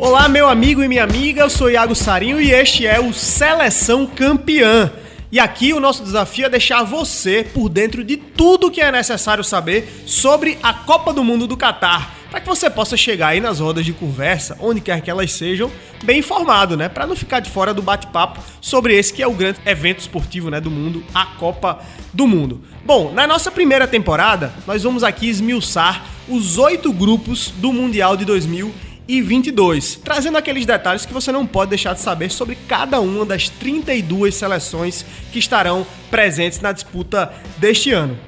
Olá, meu amigo e minha amiga, eu sou Iago Sarinho e este é o Seleção Campeã. E aqui o nosso desafio é deixar você por dentro de tudo que é necessário saber sobre a Copa do Mundo do Catar, para que você possa chegar aí nas rodas de conversa, onde quer que elas sejam, bem informado, né? Para não ficar de fora do bate-papo sobre esse que é o grande evento esportivo, né, do mundo, a Copa do Mundo. Bom, na nossa primeira temporada, nós vamos aqui esmiuçar os oito grupos do Mundial de 2020 e 22, trazendo aqueles detalhes que você não pode deixar de saber sobre cada uma das 32 seleções que estarão presentes na disputa deste ano.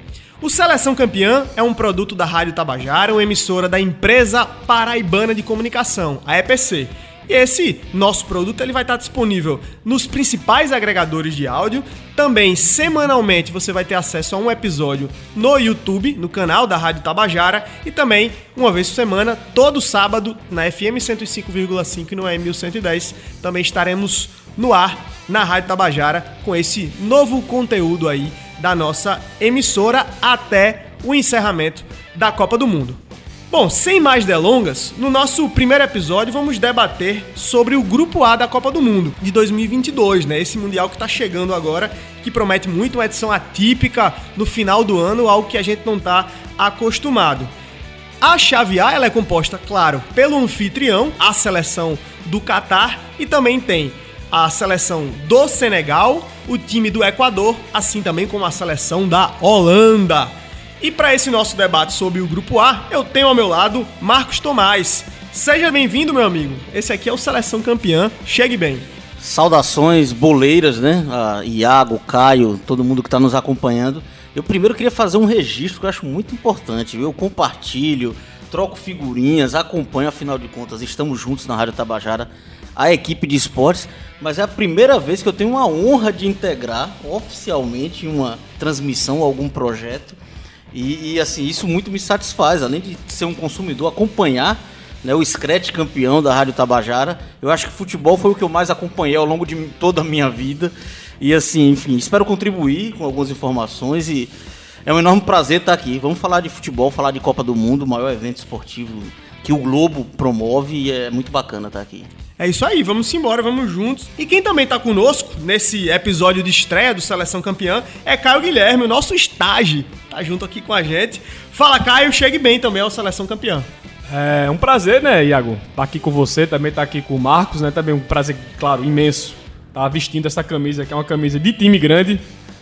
O Seleção Campeã é um produto da Rádio Tabajara, uma emissora da empresa paraibana de comunicação, a EPC, esse nosso produto ele vai estar disponível nos principais agregadores de áudio. Também semanalmente você vai ter acesso a um episódio no YouTube, no canal da Rádio Tabajara, e também uma vez por semana, todo sábado na FM 105,5 e no AM 1110, também estaremos no ar na Rádio Tabajara com esse novo conteúdo aí da nossa emissora até o encerramento da Copa do Mundo. Bom, sem mais delongas, no nosso primeiro episódio vamos debater sobre o Grupo A da Copa do Mundo de 2022, né? Esse mundial que está chegando agora, que promete muito uma edição atípica no final do ano, algo que a gente não está acostumado. A chave A ela é composta, claro, pelo anfitrião, a seleção do Catar, e também tem a seleção do Senegal, o time do Equador, assim também como a seleção da Holanda. E para esse nosso debate sobre o Grupo A, eu tenho ao meu lado Marcos Tomás. Seja bem-vindo, meu amigo. Esse aqui é o Seleção Campeã. Chegue bem. Saudações boleiras, né? A Iago, Caio, todo mundo que está nos acompanhando. Eu primeiro queria fazer um registro que eu acho muito importante. Eu compartilho, troco figurinhas, acompanho, afinal de contas, estamos juntos na Rádio Tabajara, a equipe de esportes. Mas é a primeira vez que eu tenho a honra de integrar oficialmente uma transmissão, algum projeto. E, e, assim, isso muito me satisfaz, além de ser um consumidor, acompanhar né, o Scratch campeão da Rádio Tabajara. Eu acho que futebol foi o que eu mais acompanhei ao longo de toda a minha vida. E assim, enfim, espero contribuir com algumas informações e é um enorme prazer estar aqui. Vamos falar de futebol, falar de Copa do Mundo, o maior evento esportivo que o Globo promove e é muito bacana estar aqui. É isso aí, vamos embora, vamos juntos. E quem também tá conosco nesse episódio de estreia do Seleção Campeã é Caio Guilherme, o nosso estágio. Tá junto aqui com a gente. Fala, Caio, chegue bem também ao Seleção Campeã. É um prazer, né, Iago? Tá aqui com você, também tá aqui com o Marcos, né? Também um prazer, claro, imenso. Tá vestindo essa camisa, que é uma camisa de time grande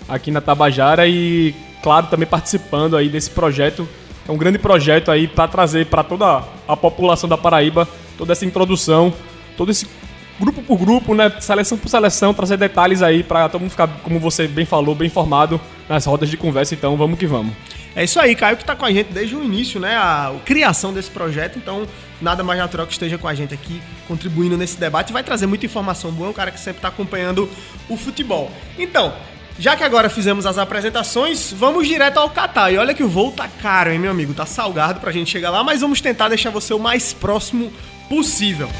aqui na Tabajara e, claro, também participando aí desse projeto. É um grande projeto aí para trazer para toda a população da Paraíba toda essa introdução todo esse grupo por grupo, né, seleção por seleção, trazer detalhes aí para todo mundo ficar, como você bem falou, bem informado nas rodas de conversa. Então, vamos que vamos. É isso aí, Caio que está com a gente desde o início, né, a criação desse projeto. Então, nada mais natural que esteja com a gente aqui, contribuindo nesse debate. Vai trazer muita informação boa, é um cara que sempre está acompanhando o futebol. Então, já que agora fizemos as apresentações, vamos direto ao Catar. E olha que o voo tá caro, hein, meu amigo? Tá salgado pra gente chegar lá, mas vamos tentar deixar você o mais próximo possível.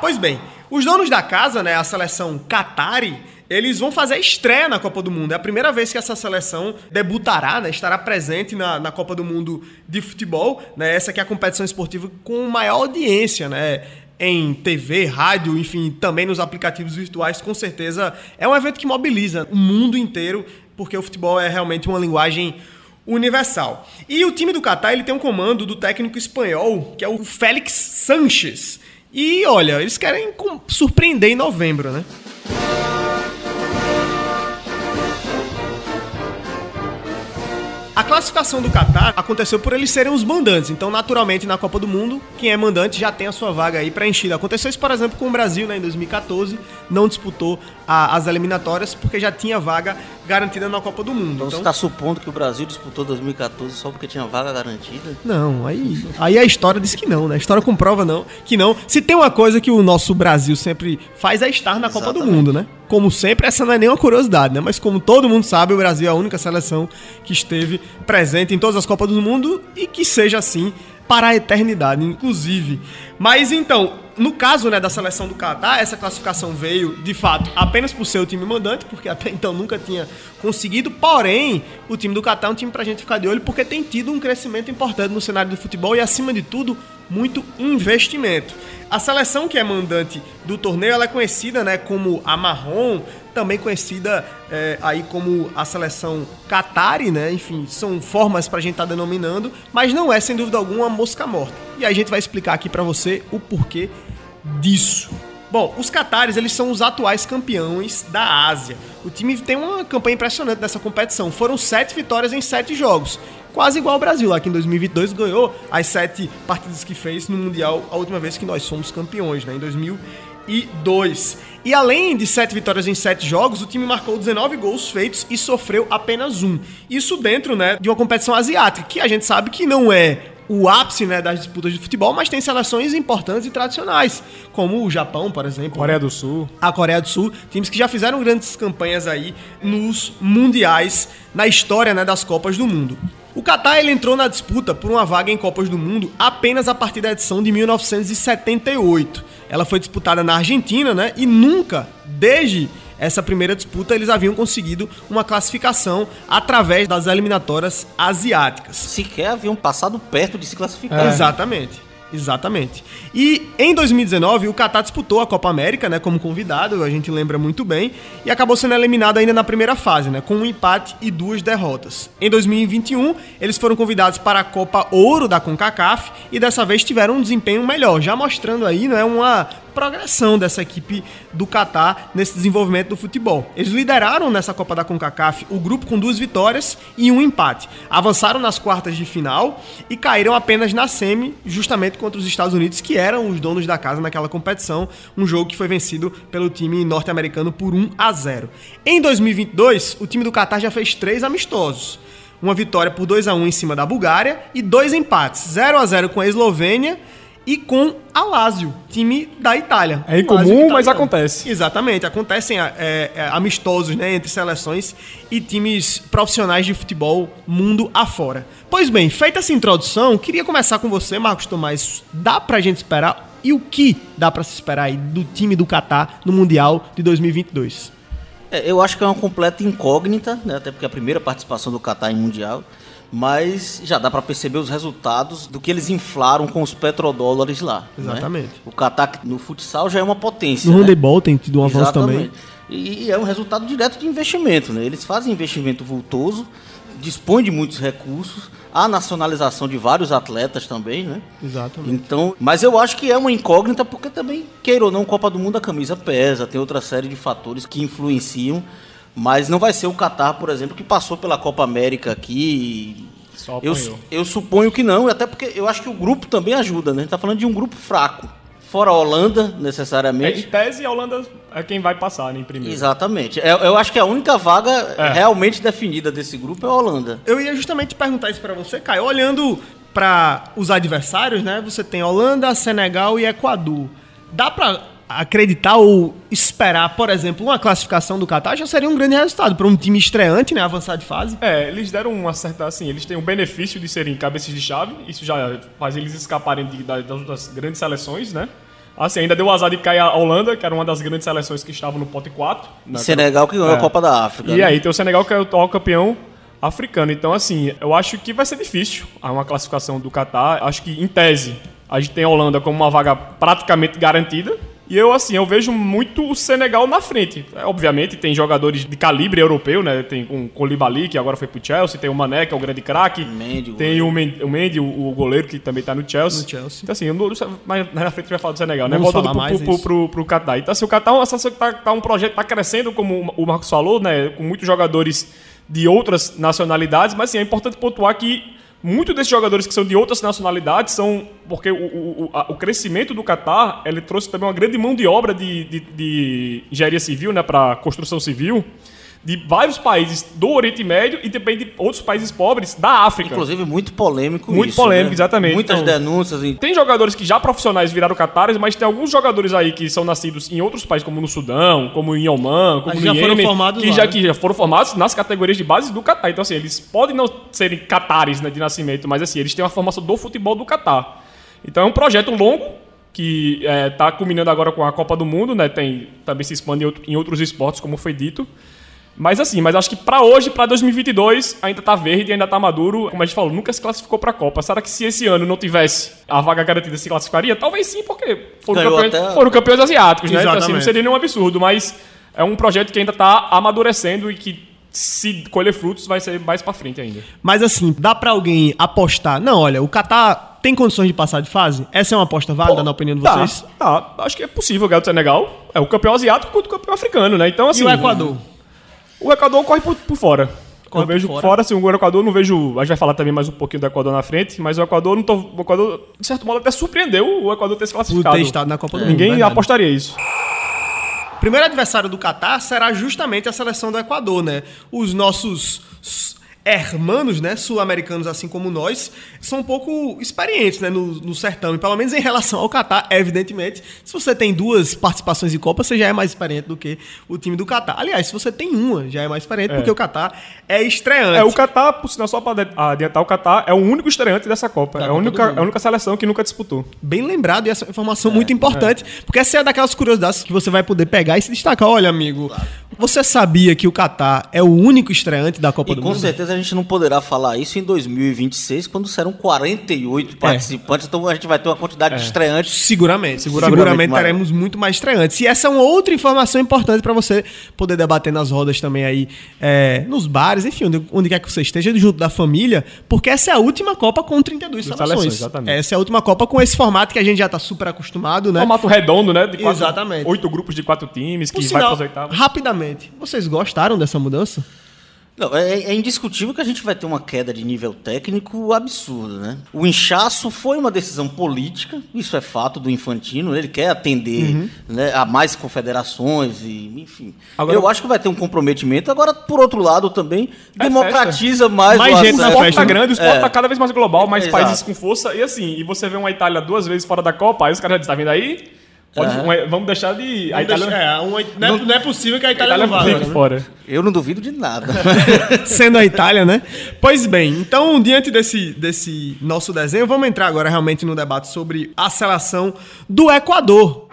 Pois bem, os donos da casa, né, a seleção Qatari, eles vão fazer a estreia na Copa do Mundo. É a primeira vez que essa seleção debutará, né, estará presente na, na Copa do Mundo de futebol. Né, essa aqui é a competição esportiva com maior audiência, né? Em TV, rádio, enfim, também nos aplicativos virtuais, com certeza é um evento que mobiliza o mundo inteiro, porque o futebol é realmente uma linguagem universal. E o time do Catar ele tem um comando do técnico espanhol, que é o Félix Sanches. E olha, eles querem surpreender em novembro, né? A classificação do Qatar aconteceu por eles serem os mandantes. Então, naturalmente, na Copa do Mundo, quem é mandante já tem a sua vaga aí preenchida. Aconteceu isso, por exemplo, com o Brasil, né, em 2014, não disputou a, as eliminatórias porque já tinha vaga garantida na Copa do Mundo. Então, então você está supondo que o Brasil disputou 2014 só porque tinha vaga garantida? Não, aí, aí a história diz que não, né? A história comprova não, que não. Se tem uma coisa que o nosso Brasil sempre faz é estar na Copa do Mundo, né? Como sempre, essa não é nenhuma curiosidade, né? Mas como todo mundo sabe, o Brasil é a única seleção que esteve presente em todas as Copas do Mundo e que seja assim para a eternidade, inclusive. Mas então, no caso né, da seleção do Catar, essa classificação veio, de fato, apenas por ser o time mandante, porque até então nunca tinha conseguido. Porém, o time do Catar é um time pra gente ficar de olho, porque tem tido um crescimento importante no cenário do futebol e, acima de tudo, muito investimento. A seleção que é mandante do torneio ela é conhecida né, como a Marrom, também conhecida é, aí como a seleção Qatari, né? Enfim, são formas pra gente estar tá denominando, mas não é sem dúvida alguma a mosca morta. E aí a gente vai explicar aqui para você o porquê disso. Bom, os Qataris, eles são os atuais campeões da Ásia. O time tem uma campanha impressionante nessa competição. Foram sete vitórias em sete jogos. Quase igual ao Brasil, lá que em 2022 ganhou as sete partidas que fez no Mundial, a última vez que nós fomos campeões, né? Em 2002. E além de sete vitórias em sete jogos, o time marcou 19 gols feitos e sofreu apenas um. Isso dentro, né, de uma competição asiática, que a gente sabe que não é o ápice né, das disputas de futebol, mas tem seleções importantes e tradicionais, como o Japão, por exemplo. Coreia do Sul. A Coreia do Sul, times que já fizeram grandes campanhas aí nos mundiais, na história né, das Copas do Mundo. O Qatar ele entrou na disputa por uma vaga em Copas do Mundo apenas a partir da edição de 1978. Ela foi disputada na Argentina, né? E nunca, desde essa primeira disputa, eles haviam conseguido uma classificação através das eliminatórias asiáticas. Sequer haviam passado perto de se classificar. É. Exatamente. Exatamente. E em 2019, o Qatar disputou a Copa América, né, como convidado, a gente lembra muito bem, e acabou sendo eliminado ainda na primeira fase, né, com um empate e duas derrotas. Em 2021, eles foram convidados para a Copa Ouro da CONCACAF e dessa vez tiveram um desempenho melhor, já mostrando aí, né, uma progressão dessa equipe do Catar nesse desenvolvimento do futebol. Eles lideraram nessa Copa da CONCACAF o grupo com duas vitórias e um empate. Avançaram nas quartas de final e caíram apenas na semi, justamente contra os Estados Unidos, que eram os donos da casa naquela competição, um jogo que foi vencido pelo time norte-americano por 1 a 0. Em 2022, o time do Catar já fez três amistosos uma vitória por 2 a 1 em cima da Bulgária e dois empates, 0 a 0 com a Eslovênia e com a Lazio, time da Itália. É incomum, mas acontece. Exatamente, acontecem é, é, amistosos né, entre seleções e times profissionais de futebol mundo afora. Pois bem, feita essa introdução, queria começar com você, Marcos Tomás. Dá pra gente esperar e o que dá para se esperar aí do time do Catar no Mundial de 2022? É, eu acho que é uma completa incógnita, né, até porque é a primeira participação do Catar em Mundial mas já dá para perceber os resultados do que eles inflaram com os petrodólares lá. Né? Exatamente. Né? O Qatar no futsal já é uma potência. No né? handebol tem tido um avanço Exatamente. também. E é um resultado direto de investimento. Né? Eles fazem investimento vultoso, dispõem de muitos recursos, há nacionalização de vários atletas também, né? Exatamente. Então, mas eu acho que é uma incógnita porque também, queira ou não, Copa do Mundo a camisa pesa, tem outra série de fatores que influenciam mas não vai ser o Qatar, por exemplo, que passou pela Copa América aqui. Só eu, eu suponho que não, até porque eu acho que o grupo também ajuda, né? A gente tá falando de um grupo fraco. Fora a Holanda, necessariamente. É, em tese, a Holanda é quem vai passar né, em primeiro. Exatamente. Eu, é, eu acho que a única vaga é. realmente definida desse grupo é a Holanda. Eu ia justamente perguntar isso para você, Caio. Olhando para os adversários, né? Você tem Holanda, Senegal e Equador. Dá para acreditar ou esperar, por exemplo, uma classificação do Qatar já seria um grande resultado para um time estreante, né, avançar de fase. É, eles deram uma certa assim, eles têm o benefício de serem cabeças de chave, isso já faz eles escaparem de, das outras grandes seleções, né? Assim, ainda deu o azar de cair a Holanda, que era uma das grandes seleções que estavam no pote 4. E Senegal que ganhou é. a Copa da África. E né? aí tem o Senegal que é o atual campeão africano. Então, assim, eu acho que vai ser difícil uma classificação do Qatar. Acho que, em tese, a gente tem a Holanda como uma vaga praticamente garantida. E eu, assim, eu vejo muito o Senegal na frente. É, obviamente, tem jogadores de calibre europeu, né? Tem o Colibali, que agora foi pro Chelsea, tem o Mané, que é o grande craque. Tem o Mendy, o, Mendy, o, goleiro, que também tá no Chelsea. No Chelsea. Então, assim, eu não, mas na frente vai falar do Senegal, né? Voltando pro, pro, pro, pro, pro Qatar. Então, assim, o Qatar é uma que tá, tá um projeto, tá crescendo, como o Marcos falou, né? Com muitos jogadores de outras nacionalidades, mas, assim, é importante pontuar que Muitos desses jogadores que são de outras nacionalidades são porque o, o, a, o crescimento do Catar ele trouxe também uma grande mão de obra de, de, de engenharia civil né, para construção civil. De vários países do Oriente Médio e também de outros países pobres da África. Inclusive, muito polêmico Muito isso, polêmico, né? exatamente. Muitas Então- denúncias. E... Tem jogadores que já profissionais viraram catares, mas tem alguns jogadores aí que são nascidos em outros países, como no Sudão, como em Oman, como Mas no já foram Iêmen, formados que lá, já, né? que já foram formados nas categorias de base do Catar. Então, assim, eles podem não serem catares né, de nascimento, mas assim, eles têm uma formação do futebol do Catar. Então é um projeto longo que está culminando agora com a Copa do Mundo, né? Tem, também se expande em, outro- em outros esportes, como foi dito. Mas assim, mas acho que pra hoje, pra 2022, ainda tá verde, ainda tá maduro. Como a gente falou, nunca se classificou pra Copa. Será que se esse ano não tivesse a vaga garantida, se classificaria? Talvez sim, porque foram, campeões, até- foram campeões asiáticos, né? Então, assim, não seria nenhum absurdo, mas é um projeto que ainda tá amadurecendo e que se colher frutos vai ser mais pra frente ainda. Mas assim, dá pra alguém apostar? Não, olha, o Catar tem condições de passar de fase? Essa é uma aposta válida, na opinião de Tá, vocês? Tá, acho que é possível ganhar do Senegal. É o campeão asiático contra o campeão africano, né? Então, assim. E o Equador? O Equador corre por, por fora. Corre eu vejo fora. fora, assim, o Equador não vejo. A gente vai falar também mais um pouquinho do Equador na frente, mas o Equador não tô. O Equador, de certo modo, até surpreendeu o Equador ter se classificado. ter estado na Copa do Mundo, Ninguém verdade. apostaria isso. Primeiro adversário do Catar será justamente a seleção do Equador, né? Os nossos hermanos, né, sul-americanos assim como nós, são um pouco experientes, né, no, no certame, pelo menos em relação ao Catar, evidentemente. Se você tem duas participações em Copa, você já é mais experiente do que o time do Catar. Aliás, se você tem uma, já é mais experiente, porque o Catar é estreante. É, o Catar, por sinal, só para adiantar, o Catar é o único estreante dessa Copa. Da é a única, é a única seleção que nunca disputou. Bem lembrado, e essa é uma informação muito importante, porque essa é daquelas curiosidades que você vai poder pegar e se destacar. Olha, amigo, você sabia que o Catar é o único estreante da Copa E do com Mundo? certeza a gente não poderá falar isso em 2026, quando serão 48 participantes. Então a gente vai ter uma quantidade de estreantes. Seguramente. Seguramente Seguramente, teremos muito mais estreantes. E essa é uma outra informação importante para você poder debater nas rodas também aí, é, nos bares, enfim, onde, onde quer que você esteja, junto da família, porque essa é a última Copa com 32 Com seleções. seleções, exatamente. Essa é a última Copa com esse formato que a gente já tá super acostumado, né? Formato redondo, né? De quatro, Exatamente. Oito grupos de quatro times, que Por vai sinal, para as oitavas. rapidamente, vocês gostaram dessa mudança? Não, é, é indiscutível que a gente vai ter uma queda de nível técnico absurda, né? O inchaço foi uma decisão política, isso é fato do Infantino, ele quer atender né, a mais confederações e, enfim. Agora- eu acho que vai ter um comprometimento. Agora, por outro lado, também É democratiza mais, Mais o gente O na esporte festa, grande, o esporte É. tá cada vez mais global, mais países com força. E assim, e você vê uma Itália duas vezes fora da Copa, aí os caras já dizem, tá vendo aí? Pode- Aham. um- vamos deixar de. A Itália, não, é, possível que a a Itália fique fora. Eu não duvido de nada. Sendo a Itália, né? Pois bem, então, diante desse, desse nosso desenho, vamos entrar agora realmente no debate sobre a seleção do Equador.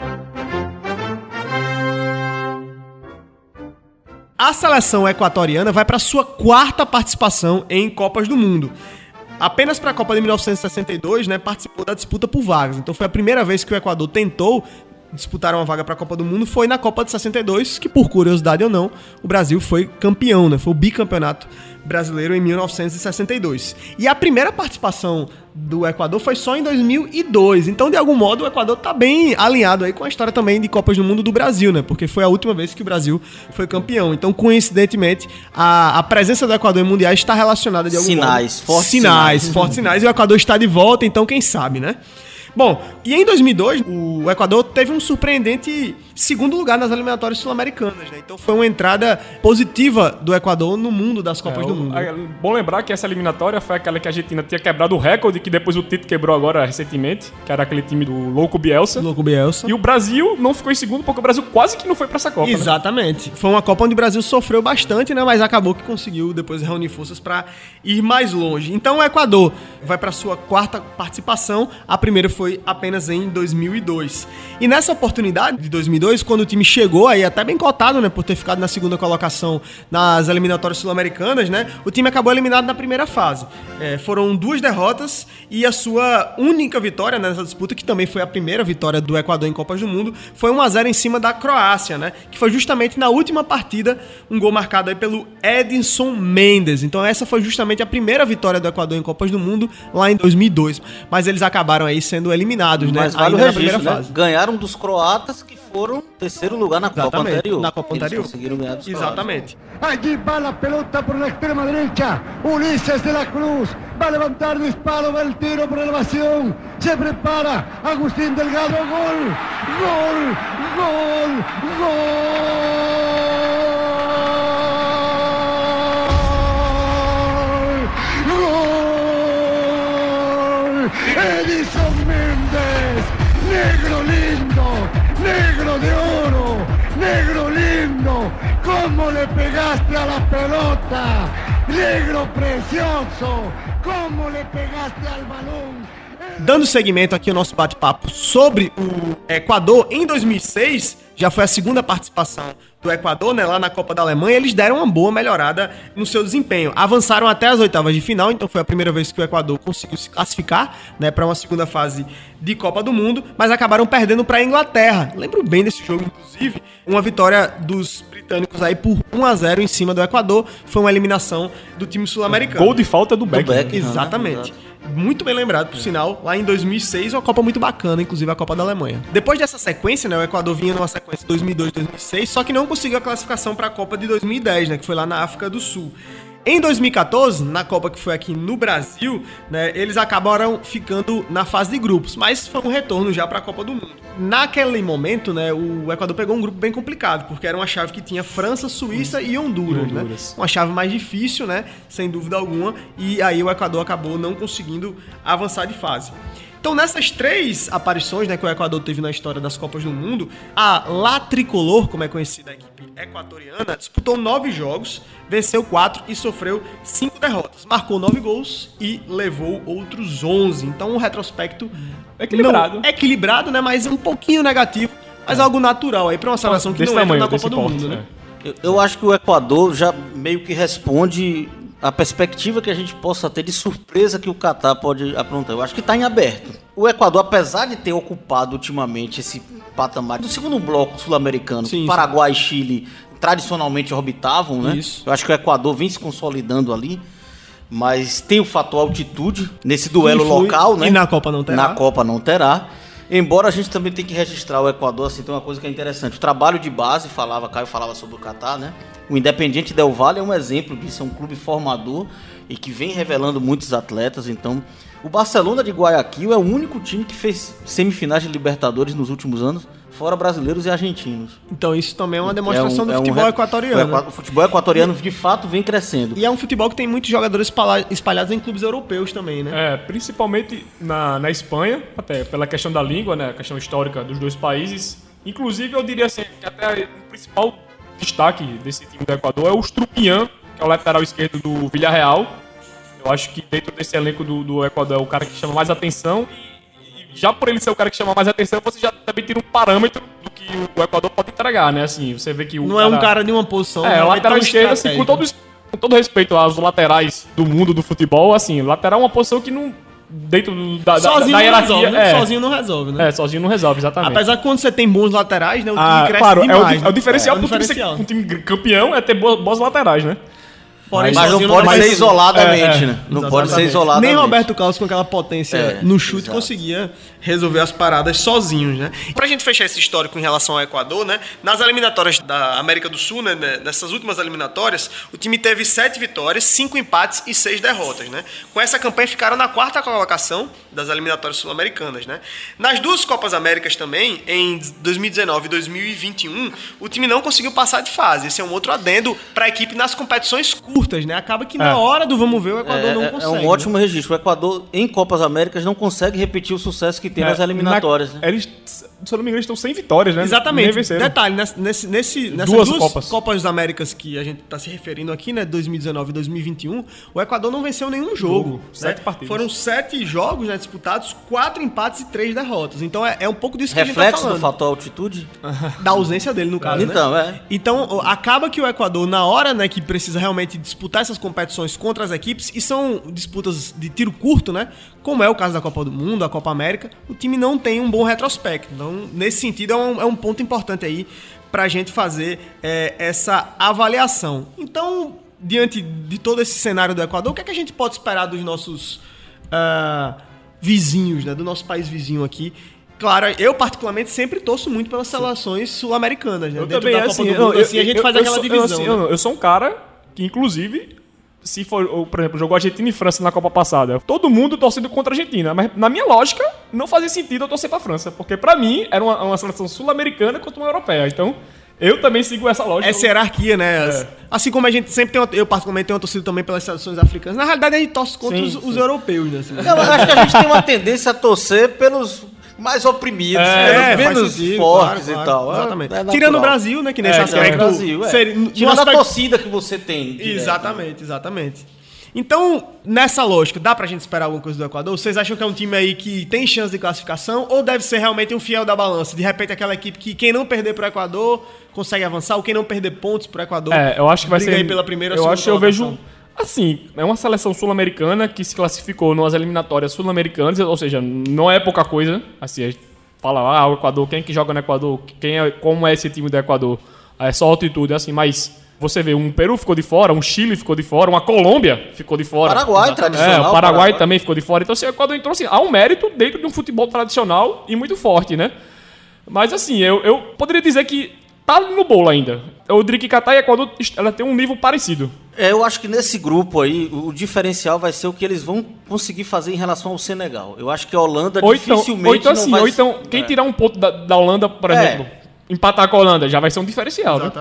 A seleção equatoriana vai para sua quarta participação em Copas do Mundo. Apenas para a Copa de 1962, né, participou da disputa por vagas. Então foi a primeira vez que o Equador tentou disputar uma vaga para a Copa do Mundo foi na Copa de 62, que por curiosidade ou não, o Brasil foi campeão, né? Foi o bicampeonato brasileiro em 1962. E a primeira participação do Equador foi só em 2002. Então, de algum modo, o Equador tá bem alinhado aí com a história também de Copas do Mundo do Brasil, né? Porque foi a última vez que o Brasil foi campeão. Então, coincidentemente, a, a presença do Equador em mundiais está relacionada de algum Sinais, modo. fortes sinais, sinais. fortes sinais. E o Equador está de volta, então quem sabe, né? Bom, e em 2002, o Equador teve um surpreendente segundo lugar nas eliminatórias sul-americanas, né? Então foi uma entrada positiva do Equador no mundo das Copas É, do Mundo. é bom lembrar que essa eliminatória foi aquela que a Argentina tinha quebrado o recorde, que depois o Tite quebrou agora recentemente, que era aquele time do Louco Bielsa. Louco Bielsa. E o Brasil não ficou em segundo, porque o Brasil quase que não foi pra essa Copa. né? Exatamente. Foi uma Copa onde o Brasil sofreu bastante, né? Mas acabou que conseguiu depois reunir forças para ir mais longe. Então o Equador vai para sua quarta participação. A primeira foi apenas em 2002. E nessa oportunidade de 2002, quando o time chegou aí até bem cotado, né, por ter ficado na segunda colocação nas eliminatórias sul-americanas, né? O time acabou eliminado na primeira fase. É, foram duas derrotas e a sua única vitória nessa disputa, que também foi a primeira vitória do Equador em Copas do Mundo, foi 1 a 0 em cima da Croácia, né? Que foi justamente na última partida um gol marcado aí pelo Edinson Mendes. Então essa foi justamente a primeira vitória do Equador em Copas do Mundo lá em 2002. Mas eles acabaram aí sendo eliminados, né? Mas vale o Ainda na registro, primeira né? fase. Ganharam dos croatas que foram terceiro lugar na Copa Exatamente, anterior. na Copa Eles anterior. conseguiram ganhar dos croatas. Exatamente. Allí va la pelota por la extrema derecha. Ulises de la Cruz va a levantar disparo, va el tiro por elevación. Se prepara Agustín Delgado. Gol, gol, gol, Edison Méndez, negro lindo, negro de oro, negro lindo, ¿cómo le pegaste a la pelota? Negro precioso, ¿cómo le pegaste al balón? Dando seguimento aqui ao nosso bate-papo sobre o Equador, em 2006, já foi a segunda participação do Equador, né, lá na Copa da Alemanha, eles deram uma boa melhorada no seu desempenho. Avançaram até as oitavas de final, então foi a primeira vez que o Equador conseguiu se classificar, né, para uma segunda fase de Copa do Mundo, mas acabaram perdendo para a Inglaterra. Lembro bem desse jogo, inclusive, uma vitória dos britânicos aí por 1 a 0 em cima do Equador, foi uma eliminação do time sul-americano. Gol de falta do Beck. Beck. Exatamente. Muito bem lembrado, por sinal, lá em 2006, uma Copa muito bacana, inclusive a Copa da Alemanha. Depois dessa sequência, né, o Equador vinha numa sequência 2002 2006, só que não conseguiu a classificação para a Copa de 2010, né, que foi lá na África do Sul. Em 2014, na Copa que foi aqui no Brasil, né, eles acabaram ficando na fase de grupos, mas foi um retorno já para a Copa do Mundo. Naquele momento, né, o Equador pegou um grupo bem complicado, porque era uma chave que tinha França, Suíça e Honduras, E Honduras. né? Uma chave mais difícil, né, sem dúvida alguma, e aí o Equador acabou não conseguindo avançar de fase. Então, nessas três aparições né, que o Equador teve na história das Copas do Mundo, a La Tricolor, como é conhecida a equipe equatoriana, disputou nove jogos, venceu quatro e sofreu cinco derrotas. Marcou nove gols e levou outros onze. Então, um retrospecto Equilibrado. não- equilibrado, né? Mas um pouquinho negativo, mas algo natural aí para uma seleção que Desse não entra tamanho, na Copa do porte, Mundo, né? é. Eu, eu acho que o Equador já meio que responde a perspectiva que a gente possa ter de surpresa que o Catar pode aprontar. Eu acho que está em aberto. O Equador, apesar de ter ocupado ultimamente esse patamar do segundo bloco sul-americano. Paraguai e Chile tradicionalmente orbitavam, né? Isso. Eu acho que o Equador vem se consolidando ali. Mas tem o fator altitude nesse duelo Influi, local, né? e na Copa não terá. Na Copa não terá. Embora a gente também tenha que registrar o Equador, assim, tem uma coisa que é interessante. O trabalho de base, falava, Caio falava sobre o Catar, né? O Independiente Del Valle é um exemplo disso, é um clube formador e que vem revelando muitos atletas. Então, o Barcelona de Guayaquil é o único time que fez semifinais de Libertadores nos últimos anos, fora brasileiros e argentinos. Então, isso também é uma demonstração É um- do é um futebol re- equatoriano. O, equa- o futebol equatoriano de fato vem crescendo. E é um futebol que tem muitos jogadores espalha- espalhados em clubes europeus também, né? É, principalmente na, na Espanha, até pela questão da língua, né, a questão histórica dos dois países. Inclusive, eu diria assim, que até o principal destaque desse time do Equador é o Strupian, que é o lateral esquerdo do Villarreal. Eu acho que dentro desse elenco do, do Equador é o cara que chama mais atenção. E já por ele ser o cara que chama mais atenção, você já também tira um parâmetro do que o Equador pode entregar, né? Assim, você vê que o Não é um cara de uma posição. é, o realmente lateral esquerdo, assim, com, todo, com todo respeito aos laterais do mundo do futebol, assim, lateral é uma posição que não. Dentro do- da, da, Sozinho da não hierarquia. resolve, né? é, Sozinho não resolve, né? é, sozinho não resolve, exatamente. Apesar que quando você tem bons laterais, né, o time Ah, cresce claro, é o, demais. di- né? é o diferencial É o pro time ser diferencial. um time campeão é ter boas, boas laterais, né? Porém, Mas não sozinho pode vai ser resolver. isoladamente, É, é, né? Não pode ser Exatamente. isoladamente. Nem Roberto Carlos com aquela potência É, no chute exato. conseguia resolver as paradas sozinhos, né? Pra gente fechar esse histórico em relação ao Equador, né? Nas eliminatórias da América do Sul, né? né, Nessas últimas eliminatórias, o time teve sete vitórias, cinco empates e seis derrotas, né? Com essa campanha ficaram na quarta colocação das eliminatórias sul-americanas, né? Nas duas Copas Américas também, em 2019 e 2021, o time não conseguiu passar de fase. Esse é um outro adendo pra equipe nas competições curtas, né? Acaba que na É. hora do vamos ver o Equador É, não é- consegue. é um né? ótimo registro. O Equador, em Copas Américas, não consegue repetir o sucesso que tem nas É, eliminatórias. na- né? Eles, se eu não me engano, estão sem vitórias, né? Exatamente. Detalhe, nesse, nesse, nessas Duas duas, Copas. Copas. das Américas que a gente está se referindo aqui, né? 2019 e 2021, o Equador não venceu nenhum jogo. Jogo. né? Sete partidas. Foram sete jogos né, disputados, quatro empates e três derrotas. Então é, é um pouco disso que a gente tá Reflexo do falando. fator altitude? Da ausência dele, no caso, né? Então, é. Então, acaba que o Equador, na hora né, que precisa realmente disputar essas competições contra as equipes, e são disputas de tiro curto, né? Como é o caso da Copa do Mundo, a Copa América, o time não tem um bom retrospecto. Então, nesse sentido, é um, é um ponto importante aí pra gente fazer é, essa avaliação. Então, diante de todo esse cenário do Equador, o que, é que a gente pode esperar dos nossos ah, vizinhos, né? Do nosso país vizinho aqui. Claro, eu particularmente sempre torço muito pelas seleções sul-americanas, né? Eu Dentro também, da Copa assim, do eu, Mundo, eu- assim, a gente eu- faz eu aquela sou- eu, divisão. assim, né? eu, eu sou um cara que, inclusive, se for, por exemplo, jogou Argentina e França na Copa passada, todo mundo torcendo contra a Argentina, mas na minha lógica, não fazia sentido eu torcer pra França, porque pra mim era uma, uma seleção sul-americana contra uma europeia. Então, Eu também sigo essa lógica. Essa hierarquia, né? As- Assim como a gente sempre tem, uma- eu particularmente tenho uma torcida também pelas seleções africanas. Na realidade, a gente torce contra Sim, os, os sim. europeus, né? assim. Eu acho que a gente tem uma tendência a torcer pelos mais oprimidos, É, faz menos sentido, fortes claro, e claro, tal. É- Exatamente. é Tirando natural. o Brasil, né? Que nesse É, aspecto. Tirando o Brasil, é. seria- Tirando aspecto- a torcida que você tem. direto. Exatamente, exatamente. Então, nessa lógica, dá pra gente esperar alguma coisa do Equador? Vocês acham que é um time aí que tem chance de classificação ou deve ser realmente um fiel da balança? De repente, aquela equipe que quem não perder pro Equador consegue avançar ou quem não perder pontos pro Equador É, eu acho que vai ser. aí pela primeira ou Eu segunda acho que eu vejo. Assim, é uma seleção sul-americana que se classificou nas eliminatórias sul-americanas, ou seja, não é pouca coisa. Assim, a gente fala, ah, o Equador, quem que joga no Equador, quem é, como é esse time do Equador? É só altitude, assim, mas você vê, um Peru ficou de fora, um Chile ficou de fora, uma Colômbia ficou de fora. Paraguai, É, tradicional. o Paraguai, também ficou de fora. Então, assim, o Equador entrou assim, há um mérito dentro de um futebol tradicional e muito forte, né? Mas assim, eu, eu poderia dizer que tá no bolo ainda. Diria que Catar e Equador ela tem um nível parecido. É, eu acho que nesse grupo aí, o o diferencial vai ser o que eles vão conseguir fazer em relação ao Senegal. Eu acho que a Holanda Ou então, dificilmente ou então não assim, vai... ou então, quem É. tirar um ponto da, da Holanda, por É. exemplo, empatar com a Holanda, já vai ser um diferencial, né?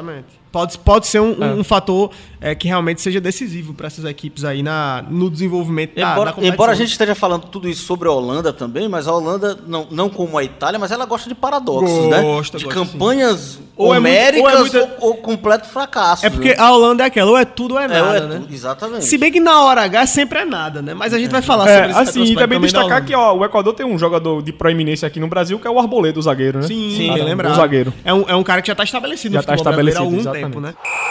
Exatamente. Pode, pode ser um, É. um fator é, que realmente seja decisivo para essas equipes aí na, no desenvolvimento da, Embora, da competição. embora a gente esteja falando tudo isso sobre a Holanda também, mas a Holanda, não, não como a Itália, mas ela gosta de paradoxos, né? Gosta, De gosta, campanhas Ou é muito- homéricas ou ou, é muita- ou completo fracasso. É porque né? a Holanda é aquela, ou é tudo ou é É, nada, ou é né? tudo, exatamente. Se bem que na hora H sempre é nada, né? Mas a gente vai falar É, sobre esse assim, e também destacar que ó, o Equador tem um jogador de proeminência aqui no Brasil, que é o Arboleda, o zagueiro, né? Sim, Sim, lembrado. zagueiro. É um, é um cara que já tá estabelecido Já no tá futebol brasileiro há algum estabelecido, tempo, né? exatamente.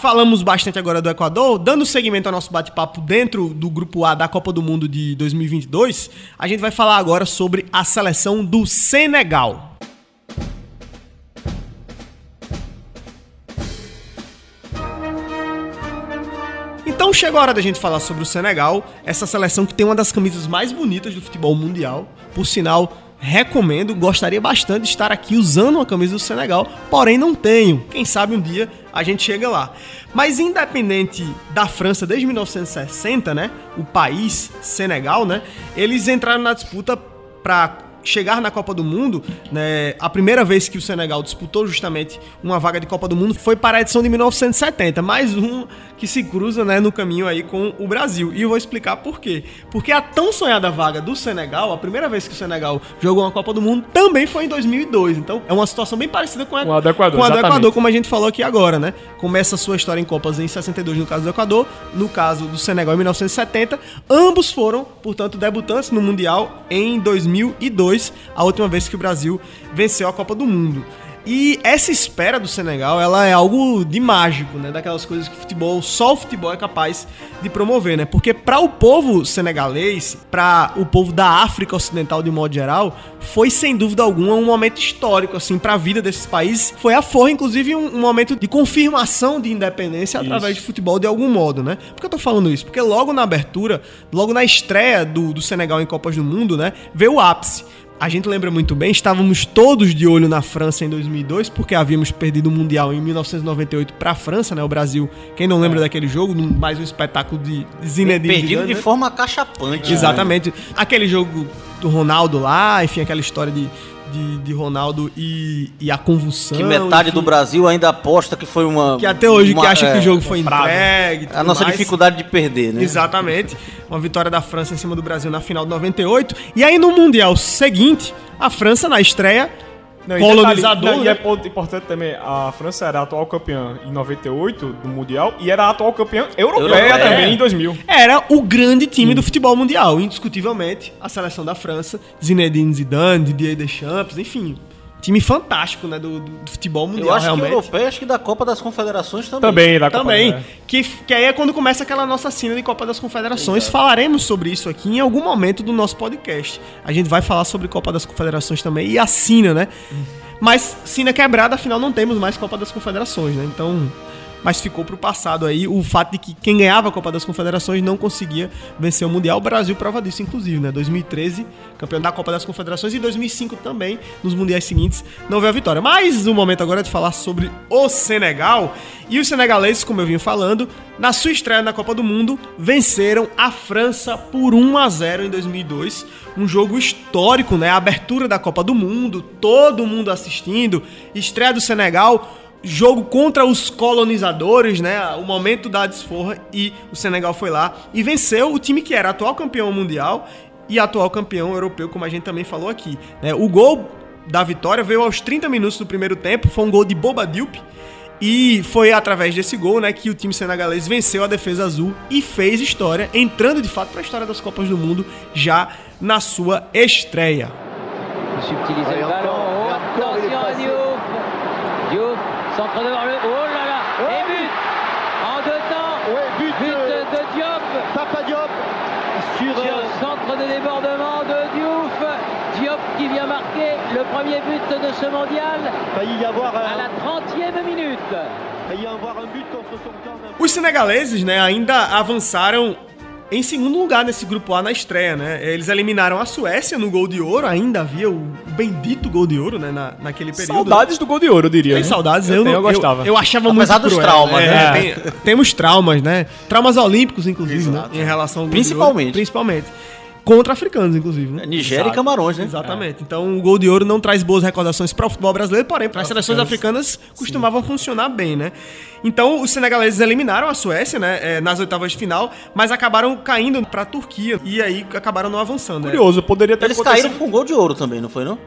Falamos bastante agora do Equador, dando seguimento ao nosso bate-papo dentro do grupo A da Copa do Mundo de 2022, a gente vai falar agora sobre a seleção do Senegal. Então chegou a hora da gente falar sobre o Senegal, essa seleção que tem uma das camisas mais bonitas do futebol mundial. Por sinal, recomendo, gostaria bastante de estar aqui usando uma camisa do Senegal, porém não tenho. Quem sabe um dia a gente chega lá. Mas independente da França desde 1960, né, o país Senegal, né, eles entraram na disputa para chegar na Copa do Mundo, né, a primeira vez que o Senegal disputou justamente uma vaga de Copa do Mundo foi para a edição de 1970, mais um que se cruza né, no caminho aí com o Brasil. E eu vou explicar por quê. Porque a tão sonhada vaga do Senegal, a primeira vez que o Senegal jogou uma Copa do Mundo, também foi em 2002. Então é uma situação bem parecida com a, Com a do Equador, com a do. Equador, como a gente falou aqui agora, né? Começa a sua história em Copas em 62 no caso do Equador, no caso do Senegal em 1970. Ambos foram, portanto, debutantes no Mundial em 2002, a última vez que o Brasil venceu a Copa do Mundo. E essa espera do Senegal, ela é algo de mágico, né? Daquelas coisas que o futebol, só o futebol é capaz de promover, né? Porque para o povo senegalês, para o povo da África Ocidental de modo geral, foi sem dúvida alguma um momento histórico assim para a vida desses países. Foi a forra, inclusive, um, um momento de confirmação de independência através de futebol de algum modo, né? Por que eu tô falando isso? Porque logo na abertura, logo na estreia do, do Senegal em Copas do Mundo, né? Veio o ápice. A gente lembra muito bem, estávamos todos de olho na França em 2002, porque havíamos perdido o Mundial em 1998 para a França, né? O Brasil, quem não lembra daquele jogo, mais um espetáculo de Zinedine Perdido Zidane, de né? forma cachapante. né? Exatamente. Aquele jogo do Ronaldo lá, enfim, aquela história de, de, de Ronaldo e, e a convulsão. Que metade enfim, do Brasil ainda aposta que foi uma. Que até hoje uma- que acha que é, o jogo foi entregue. A nossa mais. dificuldade de perder, né? Exatamente. Uma vitória da França em cima do Brasil na final de 98. E aí no Mundial seguinte, a França na estreia, Não, e colonizador. detalhe, não, E né? é ponto importante também, a França era a atual campeã em 98 do Mundial e era a atual campeã europeia, Europeia. também em 2000. Era o grande time do futebol mundial, indiscutivelmente. A seleção da França, Zinedine Zidane, Didier Deschamps, enfim. Time fantástico, né, do, do- do futebol mundial, Eu acho realmente. que europeia, acho que da Copa das Confederações também. Também, da Copa, Também. né? Que, que aí é quando começa aquela nossa cena de Copa das Confederações. Falaremos sobre isso aqui em algum momento do nosso podcast. A gente vai falar sobre Copa das Confederações também e a Sina, né? Mas Sina quebrada, afinal não temos mais Copa das Confederações, né? Então mas ficou pro passado aí o fato de que quem ganhava a Copa das Confederações não conseguia vencer o Mundial. O Brasil prova disso, inclusive, né? 2013, campeão da Copa das Confederações, e 2005 também, nos mundiais seguintes, não veio a vitória. Mas o momento agora é de falar sobre o Senegal. E os senegaleses, como eu vinha falando, na sua estreia na Copa do Mundo, venceram a França por 1 a 0 em 2002. Um jogo histórico, né? A abertura da Copa do Mundo, todo mundo assistindo, estreia do Senegal, jogo contra os colonizadores, né? O momento da desforra e o Senegal foi lá e venceu o time que era atual campeão mundial e atual campeão europeu, como a gente também falou aqui. Né? O gol da vitória veio aos 30 minutos do primeiro tempo, foi um gol de Boba Diop. E foi através desse gol, né, que o time senegalês venceu a defesa azul e fez história, entrando de fato para a história das Copas do Mundo já na sua estreia. Attention Diouf. Centre devant le. Oh là là Et but En deux temps Ouais, but, But euh, de Diop Papa Diop sur, sur euh, centre de débordement de Diouf. Diop qui vient marquer le premier but de ce mondial failli y avoir à la un, 30e minute. failli y avoir un but contre son camp. Os senegaleses, né, ainda avançaram em segundo lugar nesse grupo A na estreia, né? Eles eliminaram a Suécia no gol de ouro, ainda havia o bendito gol de ouro, né, na, naquele período. Saudades do gol de ouro, eu diria. Tem né? saudades, eu, eu, tenho, não, eu gostava. Eu, achava Apesar muito dos cruel, traumas, é, né? tem- temos traumas, né? Traumas olímpicos, inclusive, né? Em relação ao gol de ouro, Principalmente. Contra africanos, inclusive, né? Nigéria e Exato. Camarões, né? Exatamente. Então o gol de ouro não traz boas recordações para o futebol brasileiro, porém, para as seleções africanas costumavam funcionar bem, né? Então os senegaleses eliminaram a Suécia, né, eh, nas oitavas de final, mas acabaram caindo para a Turquia e aí acabaram não avançando. né? Curioso, poderia ter Eles acontecido- caíram com gol de ouro também, não foi, não?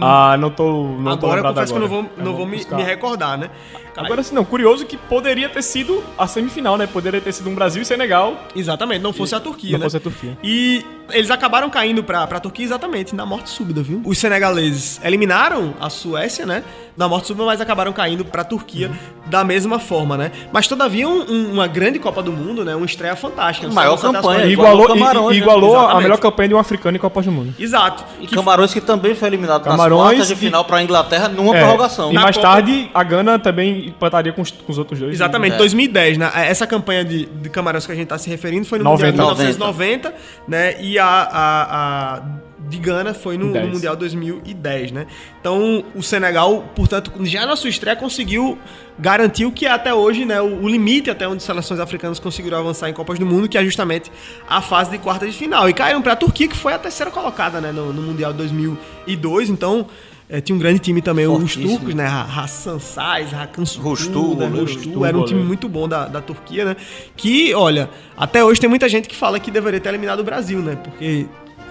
Ah, não tô. Não tô agora eu lembrado confesso que eu não agora. vou, Eu não vou me, me recordar, né? Agora sim, não. Curioso que poderia ter sido a semifinal, né? Poderia ter sido um Brasil e Senegal. Exatamente, não fosse a Turquia, não né? fosse a Turquia. E eles acabaram caindo pra, pra Turquia exatamente na morte súbita, viu? Os senegaleses eliminaram a Suécia, né? Na morte súbita, mas acabaram caindo pra Turquia da mesma forma, né? Mas todavia um- um- uma grande Copa do Mundo, né? Uma estreia fantástica. Maior Só você campanha, Igualou, Camarões, e- né? igualou a melhor campanha de um africano em Copas do Mundo. Exato. E Que- Camarões que também foi eliminado Camarões nas quartas de e- final pra Inglaterra numa É, prorrogação. E Na mais Copa- tarde, a Gana também empataria com os, com os outros dois. Exatamente, É. 2010, né? Essa campanha de, de Camarões que a gente tá se referindo foi no Mundial de 90. 1990, né? E a, a, a de Gana foi no, no 10. Mundial 2010, né? Então, o Senegal, portanto, já na sua estreia conseguiu garantir o que é até hoje, né, o, o limite até onde seleções africanas conseguiram avançar em Copas do Mundo, que é justamente a fase de quartas de final. E caíram para a Turquia, que foi a terceira colocada, né, no, no Mundial 2002. Então, eh, tinha um grande time também, os turcos, né, Ha- Hassan Saiz, Hakan goleiro, Rustu, Rustu, era um time muito bom da, da Turquia, né? Que, olha, até hoje tem muita gente que fala que deveria ter eliminado o Brasil, né? Porque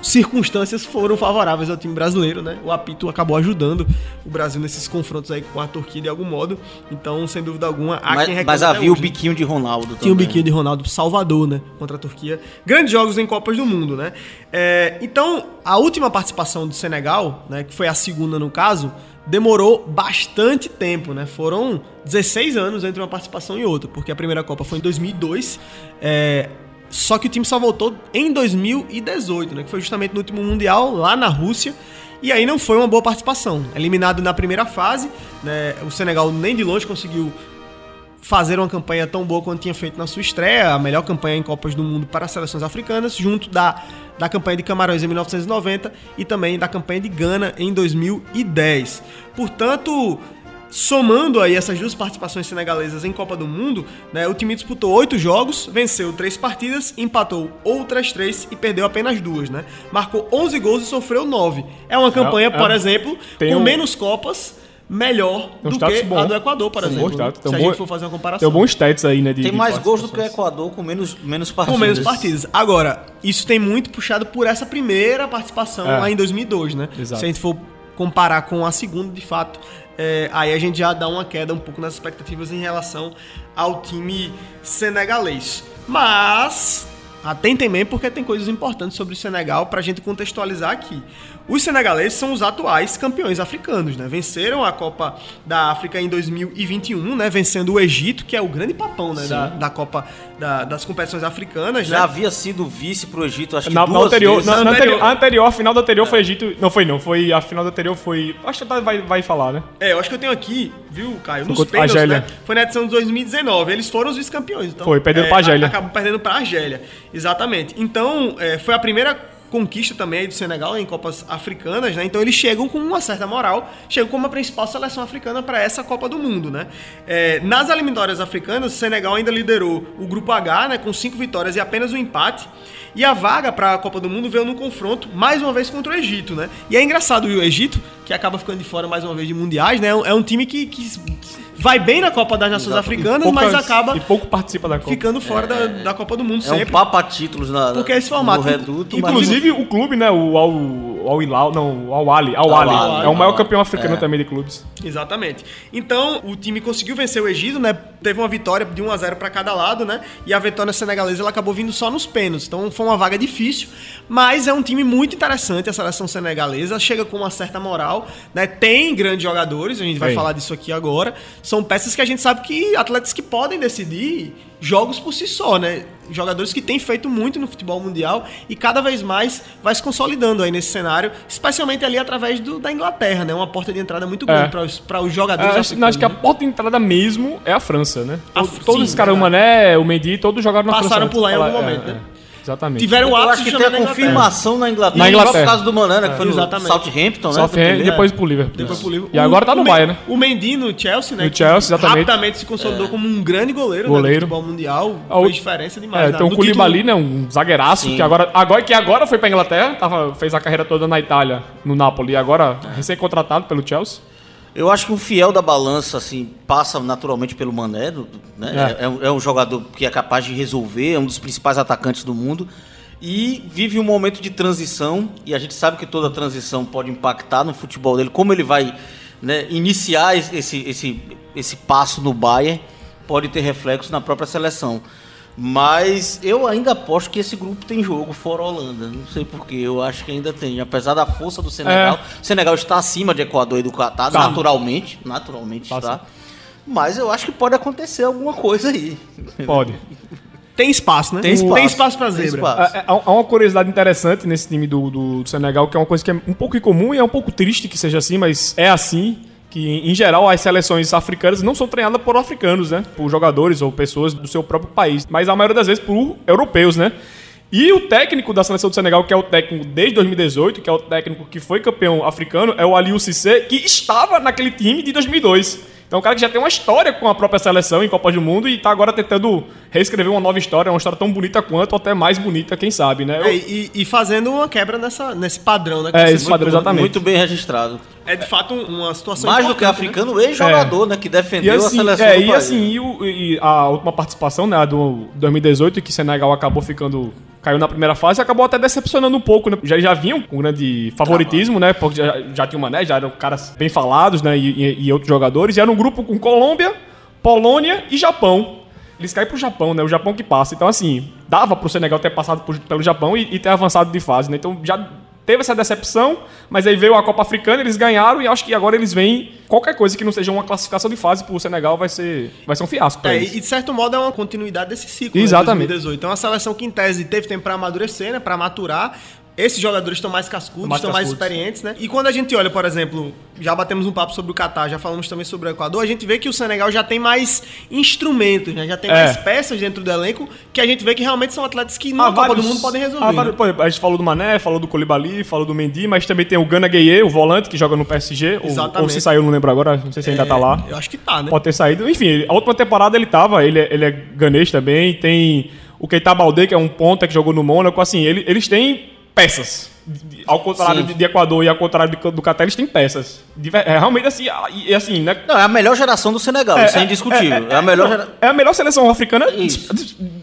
circunstâncias foram favoráveis ao time brasileiro, né? O apito acabou ajudando o Brasil nesses confrontos aí com a Turquia de algum modo. Então, sem dúvida alguma, há Mas, quem mas havia o biquinho de Ronaldo Tinha o também. biquinho de Ronaldo Salvador, né? Contra a Turquia. Grandes jogos em Copas do Mundo, né? É, então, a última participação do Senegal, né? Que foi a segunda no caso, demorou bastante tempo, né? Foram 16 anos entre uma participação e outra, porque a primeira Copa foi em 2002. É, só que o time só voltou em 2018, né? Que foi justamente no último Mundial, lá na Rússia. E aí não foi uma boa participação. Eliminado na primeira fase, né? O Senegal nem de longe conseguiu fazer uma campanha tão boa quanto tinha feito na sua estreia, a melhor campanha em Copas do Mundo para as seleções africanas, junto da, da campanha de Camarões em 1990 e também da campanha de Gana em 2010. Portanto, somando aí essas duas participações senegalesas em Copa do Mundo, né, o time disputou oito jogos, venceu três partidas, empatou outras três e perdeu apenas duas, né? Marcou 11 gols e sofreu nove. É uma campanha, é- por exemplo, tem com um- menos Copas, melhor um do que bom. a do Equador, por um exemplo. status, Se tem a bom- gente for fazer uma comparação. Tem um bons stats aí, né? De, Tem de mais gols do que o. Equador com menos, menos partidas. Com menos partidas. Agora, isso tem muito puxado por essa primeira participação É. lá em 2002, né? Exato. Se a gente for comparar com a segunda, de fato, é, aí a gente já dá uma queda um pouco nas expectativas em relação ao time senegalês. Mas, atentem bem, porque tem coisas importantes sobre o Senegal pra gente contextualizar aqui. Os senegaleses são os atuais campeões africanos, né? Venceram a Copa da África em 2021, né? Vencendo o Egito, que é o grande papão, né? Da, da Copa da- das competições africanas, Já né? havia sido vice pro Egito, acho que Na, na duas anterior, vezes. na, na Anterior. a anterior, a final da anterior foi Egito. Não foi, não. Foi, a final da anterior foi. Acho que vai, vai falar, né? É, eu acho que eu tenho aqui, viu, Caio? Nos pênaltis, Argélia. né? Foi na edição de 2019. Eles foram os vice-campeões. Então, Foi, perderam é, pra Argélia. Acabam perdendo pra Argélia. Exatamente. Então, é, foi a primeira conquista também aí do Senegal em Copas Africanas, né? Então eles chegam com uma certa moral, chegam como a principal seleção africana para essa Copa do Mundo, né? É, nas eliminatórias africanas, o Senegal ainda liderou o grupo H, né? Com cinco vitórias e apenas um empate. E a vaga para a Copa do Mundo veio no confronto, mais uma vez, contra o Egito, né? E é engraçado o Egito, que acaba ficando de fora mais uma vez de mundiais, né? É um- É time que, que vai bem na Copa das Nações Africanas, mas Poucas- acaba E pouco participa da Copa. ficando fora da, da Copa do Mundo É um sempre. papo a títulos na, Porque é esse formato. no reduto. mas- Inclusive, o clube, né? O Al, Al Hilal, não, o Al Ali. Al Al Ali. É o maior Al- campeão africano é. também de clubes. Exatamente. Então, o time conseguiu vencer o Egito, né? Teve uma vitória de 1 a 0 para cada lado, né? E a vitória senegalesa ela acabou vindo só nos pênaltis. Então, foi uma vaga difícil, mas é um time muito interessante a seleção senegalesa, chega com uma certa moral, né? Tem grandes jogadores, a gente vai Tem. falar disso aqui agora. São peças que a gente sabe que atletas que podem decidir jogos por si só, né? Jogadores que têm feito muito no futebol mundial e cada vez mais vai se consolidando aí nesse cenário, especialmente ali através do, da Inglaterra, né? Uma porta de entrada muito grande É. para os, para os jogadores É, acho, acho que a né? porta de entrada mesmo é a França, né? A- Todo- todos sim, os caras, o verdade. Mané, o Mendy, todos jogaram na França. Passaram por lá em algum É, momento, é, né? É. Exatamente. Tiveram o ápice jogando a na Inglaterra. confirmação na Inglaterra. Na Só Inglaterra. por causa do Manana, que foi no Exatamente. Southampton, né? Southampton e depois pro Liverpool. Depois pro Liverpool. E agora tá no Bayern, né? O Mendy no Chelsea, né? No que Chelsea, exatamente. Rapidamente se consolidou como um grande goleiro, Goleiro. né, do futebol mundial. O- Fez diferença demais. É, né? tem o No Koulibaly, né? Um zagueiraço que agora, agora, que agora foi pra Inglaterra, tava, fez a carreira toda na Itália, no Napoli, e agora recém-contratado pelo Chelsea. Eu acho que um fiel da balança, assim, passa naturalmente pelo Mané, né? É. É. um- é um jogador que é capaz de resolver, é um dos principais atacantes do mundo. E vive um momento de transição, e a gente sabe que toda transição pode impactar no futebol dele, como ele vai né, iniciar esse, esse, esse passo no Bayern, pode ter reflexo na própria seleção. Mas eu ainda aposto que esse grupo tem jogo fora a Holanda. Não sei porquê, eu acho que ainda tem. Apesar da força do Senegal, o Senegal está acima de Equador e do Catar, Tá. naturalmente. Naturalmente Tá, está. Mas eu acho que pode acontecer alguma coisa aí. Pode. Tem espaço, né? Tem espaço. Tem espaço pra Tem zebra. espaço. É, é, Há uma curiosidade interessante nesse time do, do, do Senegal, que é uma coisa que é um pouco incomum e é um pouco triste que seja assim, mas é assim. Que, em geral, as seleções africanas não são treinadas por africanos, né? Por jogadores ou pessoas do seu próprio país. Mas a maioria das vezes por europeus, né? E o técnico da seleção do Senegal, que é o técnico desde 2018, que é o técnico que foi campeão africano, é o Aliou Cissé, que estava naquele time de 2002. Então, é um cara que já tem uma história com a própria seleção em Copa do Mundo e tá agora tentando reescrever uma nova história, uma história tão bonita quanto, ou até mais bonita, quem sabe, né? Eu- É, e, e fazendo uma quebra nessa, nesse padrão, né? que É, esse padrão, citou. exatamente. Muito bem registrado. É de fato uma situação Mais do que né? africano, ex-jogador, né? Que E defendeu assim, a seleção é, do e, país. assim e, o- e a última participação, né, a do 2018, que Senegal acabou ficando. caiu na primeira fase, acabou até decepcionando um pouco, né? Já, já vinham com grande favoritismo, né? Porque já, já tinha uma, né? Já eram caras bem falados, né? E, e- e outros jogadores. E era um grupo com Colômbia, Polônia e Japão. Eles caem pro Japão, né? O Japão que passa. Então, assim, dava pro Senegal ter passado por- pelo Japão e, e ter avançado de fase, né? Então já teve essa decepção, mas aí veio a Copa Africana, eles ganharam e acho que agora eles vêm. Qualquer coisa que não seja uma classificação de fase pro Senegal vai ser, vai ser um fiasco É, eles. e de certo modo é uma continuidade desse ciclo. Exatamente. Né, 2018. Então, é uma seleção que em tese teve tempo pra amadurecer, né? Pra maturar. Esses jogadores estão mais cascudos, Mais estão mais experientes, né? E quando a gente olha, por exemplo, já batemos um papo sobre o Catar, já falamos também sobre o Equador, a gente vê que o Senegal já tem mais instrumentos, né? Já tem É. mais peças dentro do elenco que a gente vê que realmente são atletas que na Copa do vários- Mundo podem resolver. né? vários- pô, a gente falou do Mané, falou do Colibali, falou do Mendy, mas também tem o Gana Gueye, o volante que joga no PSG. Ou, Exatamente. ou se saiu, não lembro agora, não sei se ainda tá lá. Eu acho que tá, né? Pode ter saído. Enfim, a última temporada ele tava, ele, é- ele é ganês também. Tem o Keita Balde, que é um ponta que jogou no Mônaco. Assim, ele- eles têm peças. Ao contrário Sim. de, de Equador e ao contrário do, do Catar, eles têm peças. É, realmente assim, e, assim, né? Não, é a melhor geração do Senegal, isso é indiscutível. É, a melhor não, geração. é a melhor seleção africana, Isso.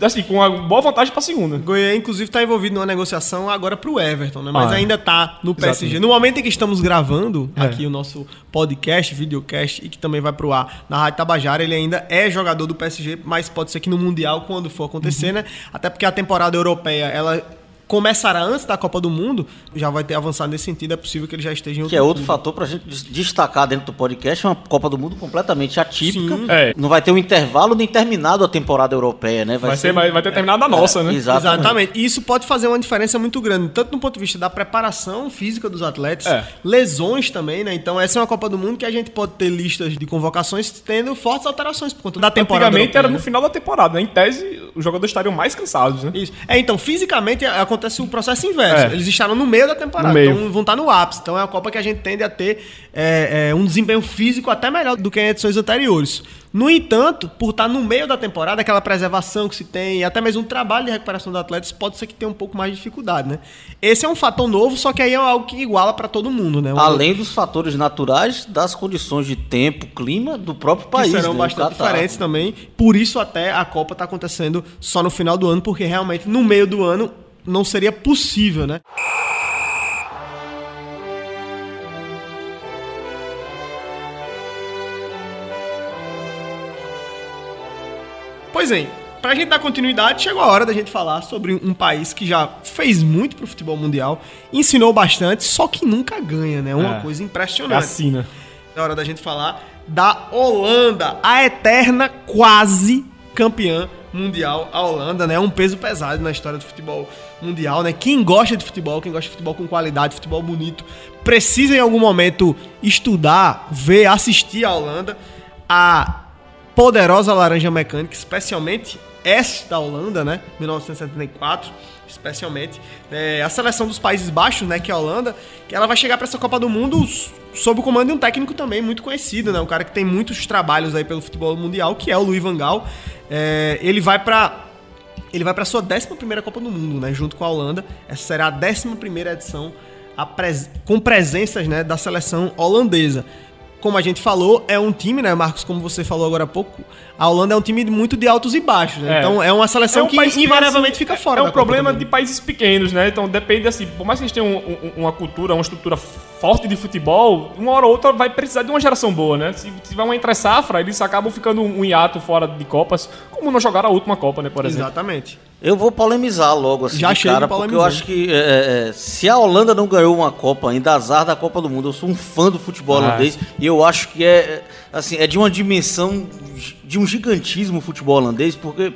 assim, com uma boa vantagem pra segunda. Goiás, inclusive, está envolvido numa negociação agora pro Everton, né? Mas Ah, é. ainda tá no PSG. Exatamente. No momento em que estamos gravando É. aqui o nosso podcast, videocast, e que também vai pro ar na Rádio Tabajara, ele ainda é jogador do PSG, mas pode ser que no Mundial, quando for acontecer, Uhum. né? Até porque a temporada europeia, ela começará antes da Copa do Mundo, já vai ter avançado nesse sentido, é possível que ele já esteja em Que é outro fator pra gente des- destacar dentro do podcast, é uma Copa do Mundo completamente atípica. É. Não vai ter um intervalo nem terminado a temporada europeia, né? Vai, ser, vai, vai ter terminado a nossa, né? Exatamente. Exatamente. E isso pode fazer uma diferença muito grande, tanto no ponto de vista da preparação física dos atletas, É. lesões também, né? Então, essa é uma Copa do Mundo que a gente pode ter listas de convocações tendo fortes alterações por conta da temporada. Antigamente europeia, era né? no final da temporada, né? Em tese, os jogadores estariam mais cansados, né? Isso. É, então, fisicamente é, acontece o processo inverso. É. Eles estaram no meio da temporada, meio. então vão estar no ápice. Então é a Copa que a gente tende a ter é, é, um desempenho físico até melhor do que em edições anteriores. No entanto, por estar no meio da temporada, aquela preservação que se tem, e até mesmo um trabalho de recuperação dos atletas, pode ser que tenha um pouco mais de dificuldade, né? Esse é um fator novo, só que aí é algo que iguala para todo mundo, né? Um- Além dos fatores naturais, das condições de tempo, clima do próprio que país. serão né? bastante diferentes também. Por isso até a Copa está acontecendo só no final do ano, porque realmente no meio do ano não seria possível, né? Pois bem, pra gente dar continuidade, chegou a hora da gente falar sobre um país que já fez muito pro futebol mundial, ensinou bastante, só que nunca ganha, né? Uma É. coisa É impressionante. assim, né? É hora da gente falar da Holanda, a eterna quase campeã mundial. A Holanda, né? É um peso pesado na história do futebol mundial, né? Quem gosta de futebol, quem gosta de futebol com qualidade, futebol bonito, precisa em algum momento estudar, ver, assistir a Holanda. A poderosa laranja mecânica, especialmente esta Holanda, né? 1974, especialmente. É, a seleção dos Países Baixos, né? Que é a Holanda, que ela vai chegar para essa Copa do Mundo sob o comando de um técnico também muito conhecido, né? Um cara que tem muitos trabalhos aí pelo futebol mundial, que é o Louis van Gaal. É, ele vai para ele vai para sua 11ª Copa do Mundo, né, junto com a Holanda. Essa será a 11ª edição a pres- com presenças, né, da seleção holandesa. Como a gente falou, é um time, né, Marcos, como você falou agora há pouco, a Holanda é um time muito de altos e baixos, né? É. Então é uma seleção um que invariavelmente assim, fica fora É um problema de países pequenos, né? Então depende assim, por mais que eles tenham um- um- uma cultura, uma estrutura forte de futebol, uma hora ou outra vai precisar de uma geração boa, né? Se tiver uma entre safra, eles acabam ficando um hiato fora de Copas, como não jogaram a última Copa, né, por exemplo. Exatamente. Eu vou polemizar logo assim, Já de cara, porque eu acho que é, é, se a Holanda não ganhou uma Copa ainda, azar da Copa do Mundo. Eu sou um fã do futebol Ah. holandês e eu acho que é, é, assim, é de uma dimensão, de um gigantismo o futebol holandês, porque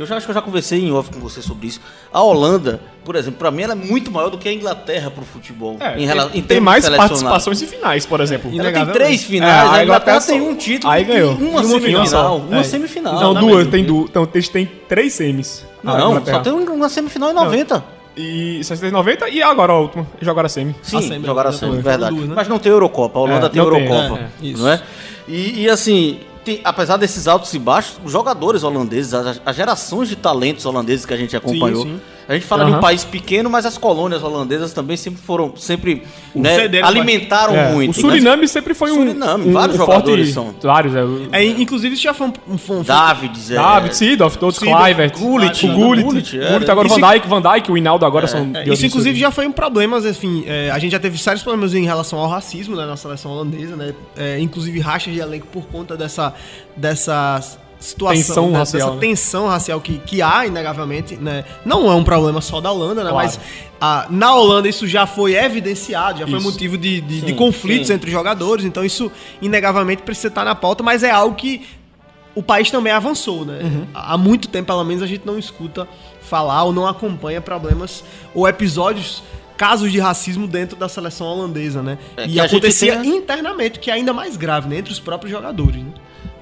eu já acho que eu já conversei em off com você sobre isso. A Holanda, por exemplo, pra mim ela é muito maior do que a Inglaterra pro futebol. É, em rela- tem, em tem mais participações em finais, por exemplo. Ela tem Inegavelmente. três É, finais, a a Inglaterra Inglaterra tem um título aí ganhou. e uma E uma semifinal. final. Uma É. semifinal. Não, né, duas, tem duas. Então eles têm três semis. Não, só tem um, uma semifinal em 90. E 690 e agora a última. Jogaram a semi. Sim, A semi, jogaram a né? semi, verdade. duas, né? Mas não tem Eurocopa. A Holanda É, tem não tem, Eurocopa. é, é, isso. não é? E, e, assim, tem- apesar desses altos e baixos, os jogadores holandeses, as, as gerações de talentos holandeses que a gente acompanhou. sim. A gente fala de um país pequeno, mas as colônias holandesas também sempre foram, sempre né, alimentaram É, muito. o Suriname sempre foi um. Suriname, um, vários um jogadores forte, são. Vários, é. É, inclusive isso já foi um, um, um Davids, é, David, Seedorf, todos, Clivert, Gullit, o Gullit, Gullit, é, Gullit, agora o Isso- Van Dijk, Van Dijk, o Hinaldo agora são... de É, isso, inclusive, já foi um problema, enfim, é, a gente já teve sérios problemas em relação ao racismo né, na seleção holandesa, né? É, inclusive rachas de elenco por conta dessa, dessa situação, Tensão né, racial, dessa né? tensão racial que, que há, inegavelmente, né? Não é um problema só da Holanda, né? Claro. Mas ah, na Holanda isso já foi evidenciado, já foi Isso. motivo de, de, de Sim, conflitos sim. entre jogadores, então isso, inegavelmente, precisa estar na pauta, mas é algo que o país também avançou, né? Uhum. Há muito tempo, pelo menos, a gente não escuta falar ou não acompanha problemas ou episódios, casos de racismo dentro da seleção holandesa, né? É e a acontecia tem a- internamente, que é ainda mais grave, né? Entre os próprios jogadores, né?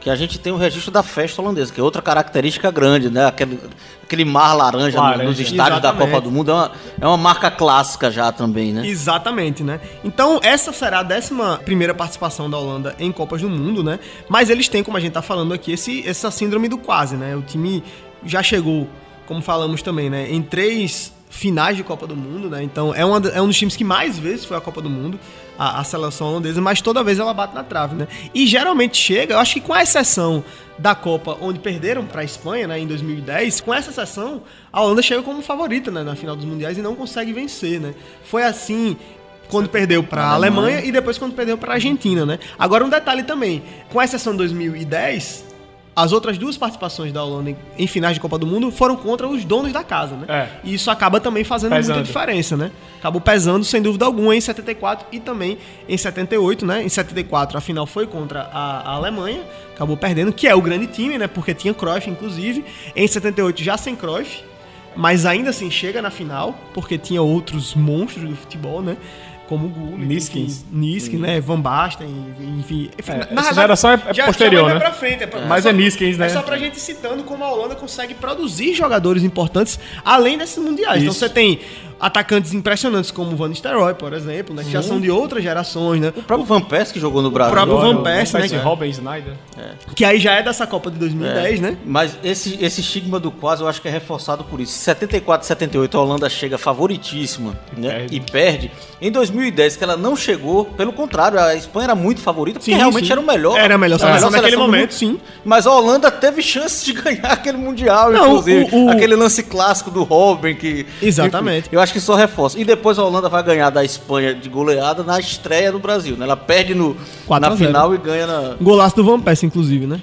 Que a gente tem o registro da festa holandesa, que é outra característica grande, né? Aquele, aquele mar laranja Laranja. nos estádios da. Copa do Mundo é uma, é uma marca clássica já também, né? Exatamente, né? Então, essa será a 11 primeira participação da Holanda em Copas do Mundo, né? Mas eles têm, como a gente tá falando aqui, esse, essa síndrome do quase, né? O time já chegou, como falamos também, né? Em três finais de Copa do Mundo, né? Então, é, uma, é um dos times que mais vezes foi à Copa do Mundo, a, a seleção holandesa, mas toda vez ela bate na trave, né? E geralmente chega, eu acho que com a exceção da Copa, onde perderam para a Espanha, né, em 2010, com essa exceção, a Holanda chega como favorita, né, na final dos mundiais e não consegue vencer, né? Foi assim quando perdeu para a Alemanha e depois quando perdeu para a Argentina, né? Agora um detalhe também, com exceção de 2010, as outras duas participações da Holanda em, finais de Copa do Mundo foram contra os donos da casa, né? É. E isso acaba também fazendo Pesando. muita diferença, né? Acabou pesando, sem dúvida alguma, em 74 e também em 78, né? Em 74 a final foi contra a, a Alemanha, acabou perdendo, que é o grande time, né? Porque tinha Cruyff, inclusive. Em 78 já sem Cruyff, mas ainda assim chega na final, porque tinha outros monstros do futebol, né? Como o Gullit, Niskins. Niskins, né? Van Basten, enfim. enfim É, essa geração é- é posterior, vai né? pra frente, é pra- Mas só- é Niskins, né? É só pra gente citando como a Holanda consegue produzir jogadores importantes além desses mundiais. Então Isso. você tem atacantes impressionantes como o Van Nistelrooy, por exemplo, né? Que já são de outras gerações, né? O próprio Van Persie que jogou no Brasil. próprio Olha, Van Persie, né? Robin Snyder. Que aí já é dessa Copa de 2010, né? Mas esse, esse estigma do quase eu acho que é reforçado por isso. Em 74 78 a Holanda chega favoritíssima né? perde. e perde. Em 2010, que ela não chegou, pelo contrário, a Espanha era muito favorita, porque Sim, realmente sim. era o melhor. Era a melhor seleção naquele seleção do momento, sim. Mas a Holanda teve chance de ganhar aquele Mundial, Não, inclusive. o- o- Aquele lance clássico do Robin que. Exatamente. Enfim, eu acho que só reforça. E depois a Holanda vai ganhar da Espanha de goleada na estreia do Brasil. Né? Ela perde no, 4 a na 0. final e ganha na. Golaço do Van Persie, inclusive, né?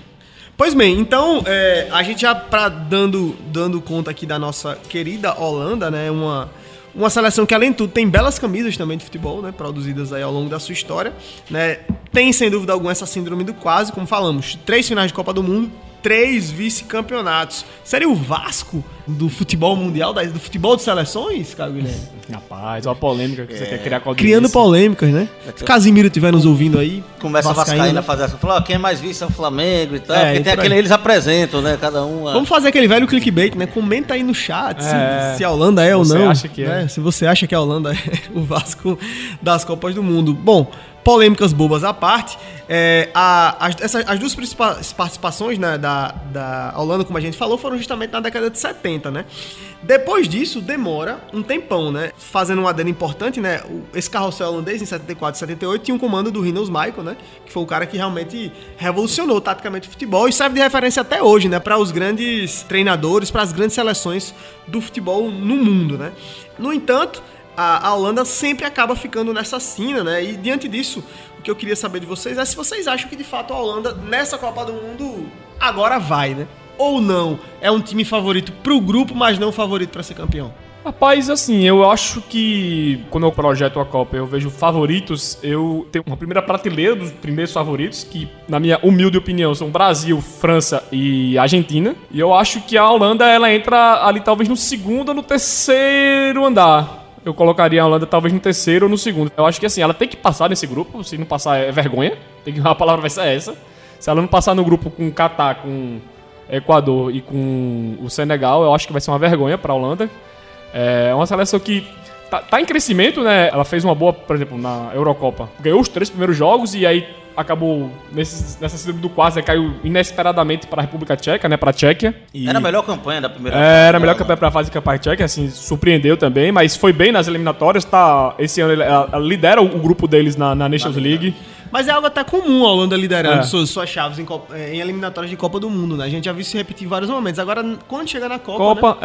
Pois bem, então, é, a gente já pra dando, dando conta aqui da nossa querida Holanda, né? Uma, uma seleção que, além de tudo, tem belas camisas também de futebol, né? Produzidas aí ao longo da sua história, né? Tem, sem dúvida alguma, essa síndrome do quase, como falamos. Três finais de Copa do Mundo, três vice-campeonatos. Seria o Vasco do futebol mundial, do futebol de seleções, Caio Guilherme? Rapaz, olha a polêmica que você quer criar com a Criando polêmicas, né? Se Casimiro estiver nos ouvindo aí. Começa Vascaína a né? fazer essa. Fala, ó, quem é mais vice é o Flamengo e tal. É, porque e tem por aquele, aí. eles apresentam, né? Cada um. a- Vamos fazer aquele velho clickbait, né? Comenta aí no chat se- É. se, a Holanda é ou Você não. acha que é. né? Se você acha que a Holanda é o Vasco das Copas do Mundo. Bom, polêmicas bobas à parte, é, a- as, essa- as duas principais participações né, da, da Holanda, como a gente falou, foram justamente na década de 70, né? Depois disso, demora um tempão, né? Fazendo um adendo importante, né? Esse carrossel holandês, em 74 e 78, tinha um comando do Rinus Michael, né? Que foi o cara que realmente revolucionou taticamente o futebol e serve de referência até hoje, né? Para os grandes treinadores, para as grandes seleções do futebol no mundo, né? No entanto, a, Holanda sempre acaba ficando nessa cena, né? E diante disso, que eu queria saber de vocês é se vocês acham que de fato a Holanda, nessa Copa do Mundo, agora vai, né? Ou não? É um time favorito pro grupo, mas não favorito para ser campeão? Rapaz, assim, eu acho que quando eu projeto a Copa eu vejo favoritos, eu tenho uma primeira prateleira dos primeiros favoritos, que na minha humilde opinião são Brasil, França e Argentina. E eu acho que a Holanda ela entra ali talvez no segundo ou no terceiro andar. Eu colocaria a Holanda talvez no terceiro ou no segundo. Eu acho que assim, ela tem que passar nesse grupo, se não passar é vergonha. Tem que a palavra vai ser essa. Se ela não passar no grupo com Catar, com Equador e com o Senegal, eu acho que vai ser uma vergonha para a Holanda. É uma seleção que tá, tá em crescimento, né? Ela fez uma boa, por exemplo, na Eurocopa. Ganhou os três primeiros jogos e aí acabou nesse, nessa síndrome do quase, né? caiu inesperadamente para a República Tcheca, né? Para a Tchequia. E- Era a melhor campanha da primeira é, era a melhor campanha para a fase de campanha tcheca, assim, surpreendeu também, mas foi bem nas eliminatórias, tá? Esse ano ele- ela, lidera o, o grupo deles na, na Nations League. Mas é algo até comum a Holanda liderando É. suas, suas chaves em, Copa- em eliminatórias de Copa do Mundo, né? A gente já viu isso se repetir em vários momentos. Agora, quando chega na Copa, né? Copa,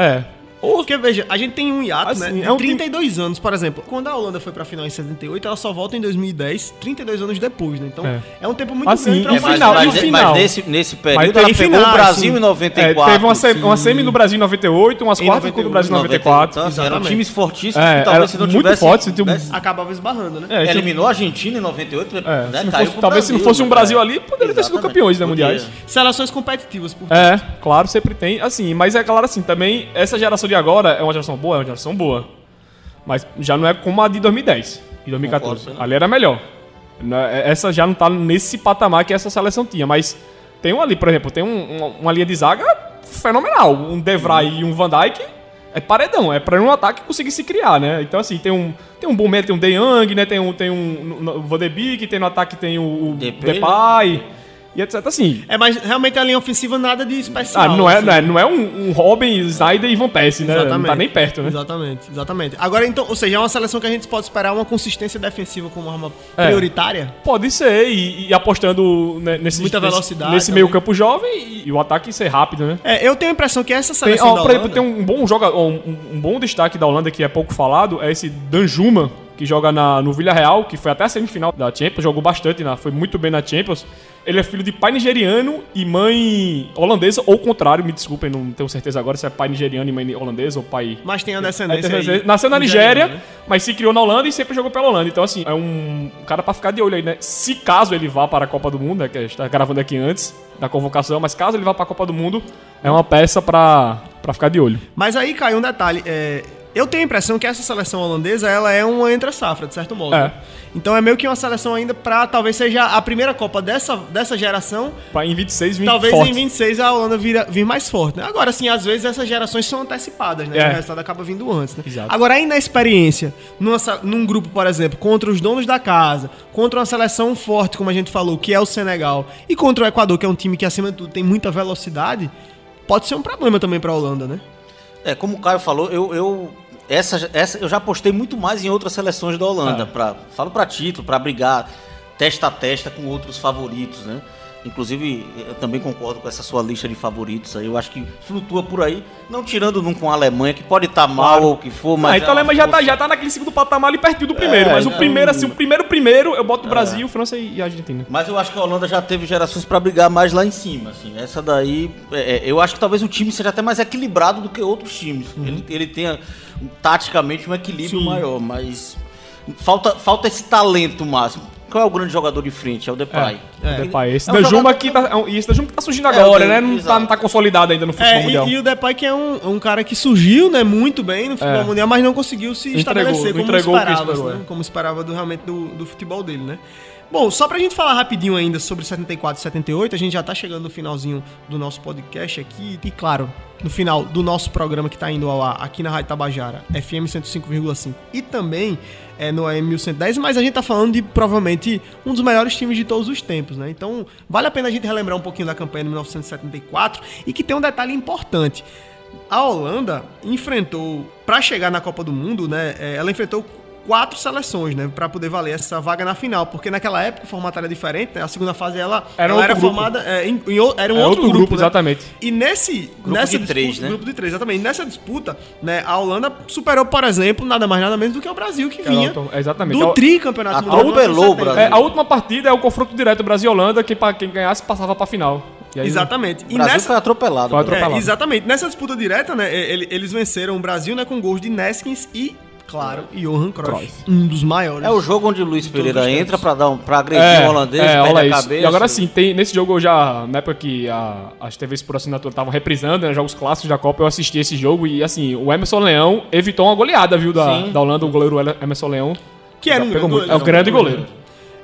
é. Porque, veja, a gente tem um hiato, Assim, né? É um time- 32 anos, por exemplo. Quando a Holanda foi pra final em 78, ela só volta em 2010, 32 anos depois, né? Então, é, É. um tempo muito Assim, grande pra um país final, o mas, final? mas nesse, nesse período Mas ela tem pegou finais, o Brasil sim. em É, 94. teve uma, se- uma semi do Brasil em 98, umas do 98, Brasil em 94. 94. Então, assim, eram times fortíssimos É, que talvez se não muito tivesse... forte, se um- acabava esbarrando, né? É, tinha- eliminou a Argentina em 98, é, né? se fosse- talvez se não fosse um né? Brasil ali, poderia ter sido campeões, né, mundiais. Seleções competitivas, por É, claro, sempre tem. Assim, mas é claro assim, também essa geração de agora é uma geração boa, é uma geração boa. Mas já não é como a de 2010 e 2014. Concordo, né? Ali era melhor. Não é- Essa já não tá nesse patamar que essa seleção tinha, mas tem um ali, por exemplo, tem um- uma, uma linha de zaga fenomenal. Um Devray e um Van Dijk é paredão, é pra um ataque conseguir se criar, né? Então, assim, tem um, tem um bom tem um De Jong, né? Tem um, tem um no- Van de Beek, tem no ataque tem o, o Depay, Depay, e etc. Assim, É, mas realmente a linha ofensiva nada de especial. ah, não é, assim. não é, não é um, um Robin, Snyder e Van Persie, né? Não tá nem perto, né? Exatamente, exatamente. Agora, então, ou seja, é uma seleção que a gente pode esperar uma consistência defensiva como arma É. prioritária. Pode ser, e, e apostando né, nesse, Muita velocidade nesse, também. meio campo jovem e, e o ataque ser rápido, né? É, eu tenho a impressão que essa Tem, seleção ó, da por exemplo, Holanda... tem um bom joga, ó, um, um bom destaque da Holanda que é pouco falado, é esse Danjuma, que joga na, no Villarreal, que foi até a semifinal da Champions, jogou bastante, na, foi muito bem na Champions. Ele é filho de pai nigeriano e mãe holandesa, ou contrário, me desculpem, não tenho certeza agora se é pai nigeriano e mãe holandesa ou pai. Mas tem a É, descendência. tem- aí, nasceu na Nigéria, né? mas se criou na Holanda e sempre jogou pela Holanda. Então, assim, é um cara pra ficar de olho aí, né? Se caso ele vá para a Copa do Mundo, né, que a gente tá gravando aqui antes da convocação, mas caso ele vá para a Copa do Mundo, é uma peça pra, pra ficar de olho. Mas aí caiu um detalhe. é, eu tenho a impressão que essa seleção holandesa ela é uma entre-safra, de certo modo. É. né? Então é meio que uma seleção ainda pra talvez seja a primeira Copa dessa, dessa geração. Pra em 26 vir talvez forte. em 26 a Holanda vira, vir mais forte. Né? Agora, assim, às vezes essas gerações são antecipadas, né? É. O resultado acaba vindo antes. Né? Exato. Agora, aí na experiência, numa num grupo, por exemplo, contra os donos da casa, contra uma seleção forte, como a gente falou, que é o Senegal, e contra o Equador, que é um time que, acima de tudo, tem muita velocidade, pode ser um problema também pra Holanda, né? É, como o Caio falou, eu, eu essa, essa eu já apostei muito mais em outras seleções da Holanda, Ah. pra, falo pra título, pra brigar testa a testa com outros favoritos, né? Inclusive, eu também concordo com essa sua lista de favoritos aí. Eu acho que flutua por aí, não tirando num com a Alemanha, que pode estar mal ou o que for, mas. Ah, então a Alemanha já tá, já tá naquele segundo patamar ali pertinho do primeiro. É, mas o primeiro, assim, o primeiro primeiro, eu boto o Brasil, França e a Argentina. Mas eu acho que a Holanda já teve gerações pra brigar mais lá em cima, assim. Essa daí, é, é, eu acho que talvez o time seja até mais equilibrado do que outros times. Ele, ele tenha taticamente um equilíbrio Sim. maior, mas falta, falta esse talento máximo. Qual é o grande jogador de frente? É o Depay. É. O Depay. Esse É um da Juma jogador que tá, é um- e esse da Juma que tá surgindo É, agora, o né? Não tá, não tá consolidado ainda no futebol É, mundial. e, e o Depay que é um, um cara que surgiu, né, muito bem no futebol É. mundial, mas não conseguiu se Entregou, estabelecer como entregou esperava, né, é. como esperava do, realmente do, do futebol dele, né? Bom, só pra gente falar rapidinho ainda sobre 74 e 78, a gente já tá chegando no finalzinho do nosso podcast aqui, e claro, no final do nosso programa que tá indo ao ar aqui na Rádio Tabajara, FM 105,5 e também é, no AM 1110, mas a gente tá falando de provavelmente um dos melhores times de todos os tempos, né? Então, vale a pena a gente relembrar um pouquinho da campanha de 1974 e que tem um detalhe importante. A Holanda enfrentou, pra chegar na Copa do Mundo, né? é, Ela enfrentou quatro seleções, né? Pra poder valer essa vaga na final. Porque naquela época o formato era diferente, né? A segunda fase ela Era ela outro era grupo. formada. é, em, em era um É outro, outro grupo, grupo, né? exatamente. E nesse. Grupo nessa de três, disputa- né? Grupo de três, exatamente. Nessa disputa, né? A Holanda superou, por exemplo, nada mais nada menos do que o Brasil, que vinha então, exatamente. do É o- tricampeonato atropelou o 1970. Brasil. É, a última partida é o confronto direto Brasil-Holanda, que pra quem ganhasse passava pra final. E aí- Exatamente. O Brasil foi atropelado. Foi né? atropelado. É, exatamente. Nessa disputa direta, né, ele- eles venceram o Brasil né, com gols de Neskins e, claro, Johan Cruyff. Um dos maiores. É o jogo onde o Luiz Pereira entra pra, dar um, pra agredir É, o holandês, é, perde olha a isso. cabeça. E agora sim, tem, nesse jogo eu já, na época que a, as TVs por assinatura estavam reprisando, né, jogos clássicos da Copa, eu assisti esse jogo e assim, o Emerson Leão evitou uma goleada, viu, da, Sim. da Holanda, o goleiro Emerson Leão. Que era um grande goleiro. É um grande goleiro.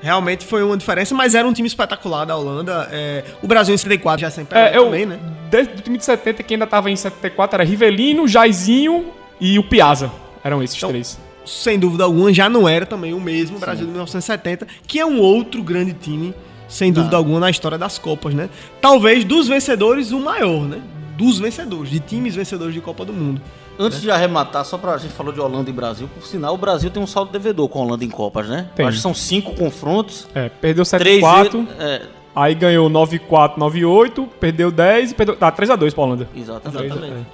Realmente foi uma diferença, mas era um time espetacular da Holanda. É, o Brasil em 74 já sempre É, eu, também, né? desde o time de 70, quem ainda tava em 74 era Rivelino, Jairzinho e o Piazza. Eram esses Então, três. Sem dúvida alguma, já não era também o mesmo Brasil de 1970, que é um outro grande time, sem dúvida alguma, na história das Copas, né? Talvez dos vencedores, o maior, né? Dos vencedores, de times vencedores de Copa do Mundo. Antes de arrematar, só pra gente falou de Holanda e Brasil, por sinal, o Brasil tem um saldo devedor com a Holanda em Copas, né? Tem. Acho que são cinco confrontos. É, perdeu Três 7x4, é, aí ganhou 9x4, 9x8, perdeu 10 e perdeu... Tá, 3x2 pra Holanda. Exatamente. Exatamente.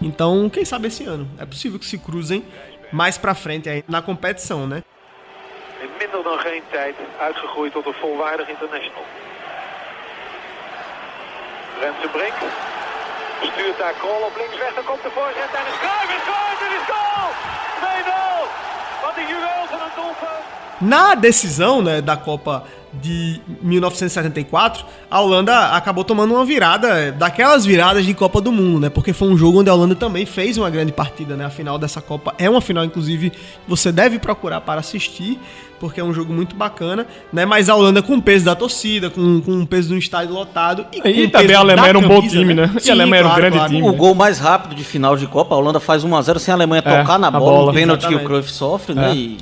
Então, quem sabe esse ano? É possível que se cruzem mais pra frente aí na competição, né? In minder dan geen tijd uitgegroeid tot een volwaardig international. Renze Brink stuurt daar Krol op links weg. Dan komt de voorzet. Is Cruijff. Het scoort. Het is goal. 2-0. Wat een juweel van een doelpunt. Na decisão né, da Copa de 1974, a Holanda acabou tomando uma virada, daquelas viradas de Copa do Mundo, né? Porque foi um jogo onde a Holanda também fez uma grande partida, né? A final dessa Copa é uma final, inclusive, que você deve procurar para assistir, porque é um jogo muito bacana, né? Mas a Holanda com o peso da torcida, com, com o peso de um estádio lotado e, E o também peso a Alemanha era um bom camisa, time, né? E a Sim, Alemanha era um claro, grande claro. time. O gol mais rápido de final de Copa, a Holanda faz 1x0 sem a Alemanha É, tocar na bola, bola. um pênalti que o. Cruyff sofre, né? É. E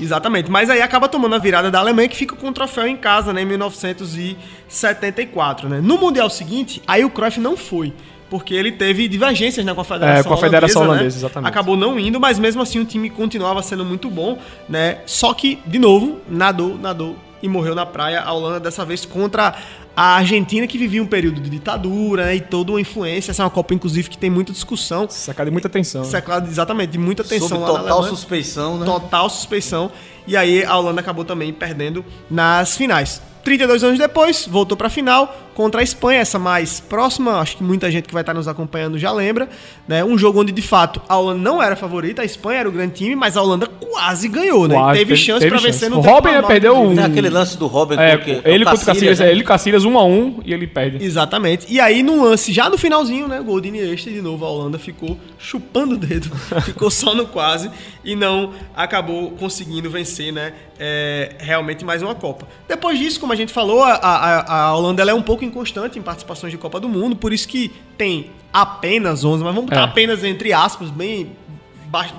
Exatamente, mas aí acaba tomando a virada da Alemanha que fica com o troféu em casa, né, em 1974, né? No Mundial seguinte, aí o Cruyff não foi, porque ele teve divergências né, com a Federação É, com a Federação Holandesa, Holandesa, né? exatamente. Acabou não indo, mas mesmo assim o time continuava sendo muito bom, né? Só que, de novo, nadou, nadou e morreu na praia. A Holanda dessa vez contra a Argentina, que vivia um período de ditadura, né, e toda uma influência. Essa é uma Copa, inclusive, que tem muita discussão. Sacada de muita atenção. né? Seclado, exatamente, de muita tensão sob lá na total suspeição, né? total suspeição. E aí a Holanda acabou também perdendo nas finais. 32 anos depois, voltou para a final contra a Espanha, essa mais próxima, acho que muita gente que vai estar nos acompanhando já lembra, né? Um jogo onde de fato a Holanda não era a favorita, a Espanha era o grande time, mas a Holanda quase ganhou, né? Quase, teve, teve- chance para vencer no O tempo Robin, né, normal, perdeu um- Tem aquele lance do Robin É, com o- ele contra o Cacilhas, né? é, ele e o Cacilhas 1 a 1 e ele perde. Exatamente. E aí, num lance já no finalzinho, né? Gol de Iniesta, de novo a Holanda ficou chupando o dedo, ficou só no quase e não acabou conseguindo vencer, né? é, realmente mais uma Copa. Depois disso, como a gente falou, a, a, a Holanda ela é um pouco inconstante em participações de Copa do Mundo, por isso que tem apenas 11, mas vamos botar É. apenas entre aspas, bem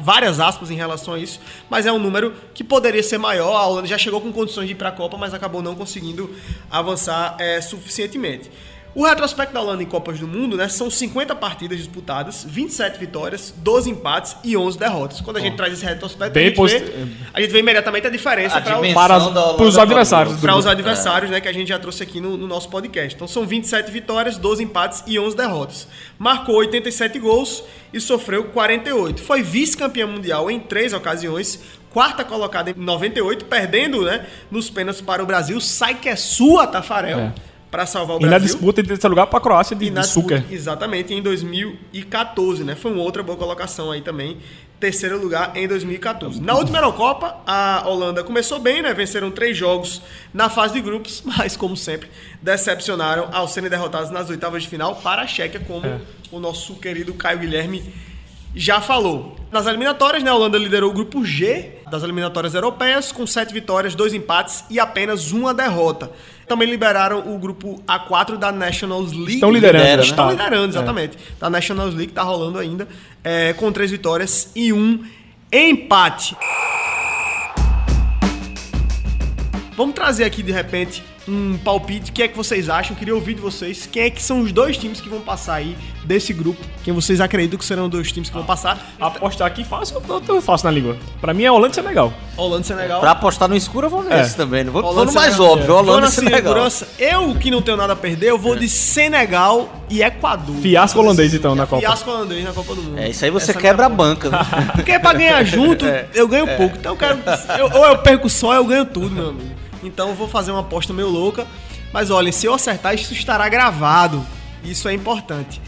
várias aspas em relação a isso, mas é um número que poderia ser maior. A Holanda já chegou com condições de ir para a Copa, mas acabou não conseguindo avançar é, suficientemente. O retrospecto da Holanda em Copas do Mundo, né, são 50 partidas disputadas, 27 vitórias, 12 empates e 11 derrotas. Quando a gente traz esse retrospecto, a gente, posi- vê, a gente vê imediatamente a diferença A para para as- pra adversários. Para os É. adversários, né, que a gente já trouxe aqui no, no nosso podcast. Então são 27 vitórias, 12 empates e 11 derrotas. Marcou 87 gols e sofreu 48. Foi vice-campeão mundial em três ocasiões, quarta colocada em 98, perdendo, né, nos pênaltis para o Brasil. Sai que é sua, Tafarel, É. para salvar o E na Brasil. disputa em terceiro lugar pra Croácia de, E na de disputa, exatamente, em 2014, né? Foi uma outra boa colocação aí também. Terceiro lugar em 2014. Na última Eurocopa, a Holanda começou bem, né? Venceram três jogos na fase de grupos, mas, como sempre, decepcionaram ao serem derrotados nas oitavas de final para a Chequia, como É. o nosso querido Caio Guilherme já falou. Nas eliminatórias, né, a Holanda liderou o grupo G das eliminatórias europeias, com sete vitórias, dois empates e apenas uma derrota. Também liberaram o grupo A4 da Nationals League. Estão liderando, Lidera, né? Estão liderando, exatamente. Da Nationals League, tá rolando ainda, é, com três vitórias e um empate. Vamos trazer aqui, de repente, um palpite. O que é que vocês acham? Queria ouvir de vocês. Quem é que são os dois times que vão passar aí desse grupo? Quem vocês acreditam que serão os dois times que vão passar? Apostar aqui fácil, eu fácil na língua. Pra mim é Holanda e Senegal. Holanda e Senegal. Pra apostar no escuro, eu vou nesse É. também. Não vou, Holanda no mais Senegal. óbvio, Holanda e Senegal. Eu, que não tenho nada a perder, eu vou de Senegal e Equador. Fiasco holandês, então, na Copa. Fiasco holandês na Copa do Mundo. É, isso aí você Essa é quebra a minha banca. né? Porque pra ganhar junto, eu ganho pouco. Então eu quero. eu- ou eu perco só, ou eu ganho tudo, meu amigo. Então eu vou fazer uma aposta meio louca. Mas olhem, se eu acertar, isso estará gravado. Isso é importante.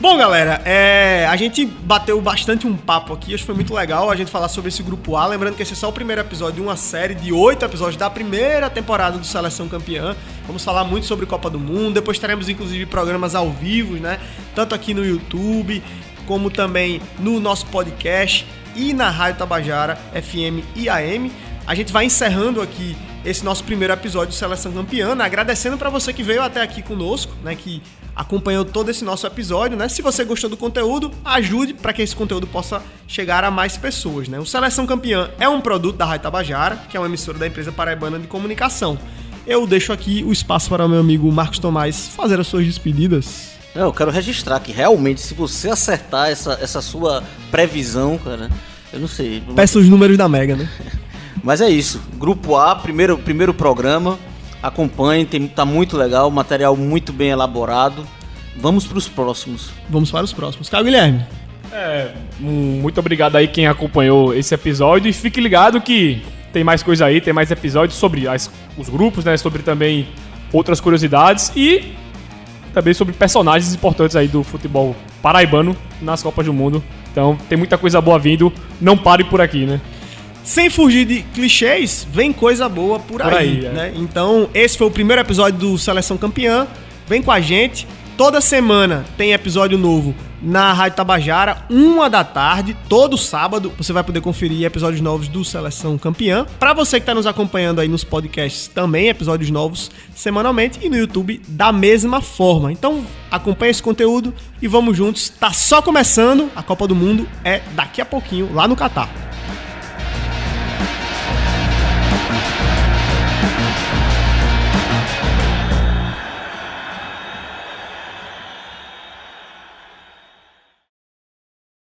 Bom, galera, é, a gente bateu bastante um papo aqui, acho que foi muito legal a gente falar sobre esse grupo A. Lembrando que esse é só o primeiro episódio de uma série de oito episódios da primeira temporada do Seleção Campeã. Vamos falar muito sobre Copa do Mundo, depois teremos inclusive programas ao vivo, né? Tanto aqui no YouTube, como também no nosso podcast e na Rádio Tabajara FM e AM. A gente vai encerrando aqui esse nosso primeiro episódio de Seleção Campeã, né? agradecendo para você que veio até aqui conosco, né, que acompanhou todo esse nosso episódio, né? Se você gostou do conteúdo, ajude para que esse conteúdo possa chegar a mais pessoas, né? O Seleção Campeã é um produto da Rádio Tabajara, que é uma emissora da empresa paraibana de comunicação. Eu deixo aqui o espaço para o meu amigo Marcos Tomás fazer as suas despedidas. Eu quero registrar que realmente, se você acertar essa, essa sua previsão, cara, eu não sei. Peça os números da Mega, né? Mas é isso. Grupo A, primeiro, primeiro programa. Acompanhe, tem, tá muito legal, material muito bem elaborado. Vamos para os próximos. Vamos para os próximos. Caio Guilherme. É, um, muito obrigado aí quem acompanhou esse episódio e fique ligado que tem mais coisa aí, tem mais episódios sobre as- os grupos, né, sobre também outras curiosidades e também sobre personagens importantes aí do futebol paraibano nas Copas do Mundo. Então tem muita coisa boa vindo, não pare por aqui, né? Sem fugir de clichês, vem coisa boa por, Por aí, aí, é. né? Então, esse foi o primeiro episódio do Seleção Campeã. Vem com a gente. Toda semana tem episódio novo na Rádio Tabajara, uma da tarde, todo sábado. Você vai poder conferir episódios novos do Seleção Campeã. Para você que está nos acompanhando aí nos podcasts, também episódios novos semanalmente e no YouTube da mesma forma. Então, acompanhe esse conteúdo e vamos juntos. Tá só começando. A Copa do Mundo é daqui a pouquinho lá no Catar.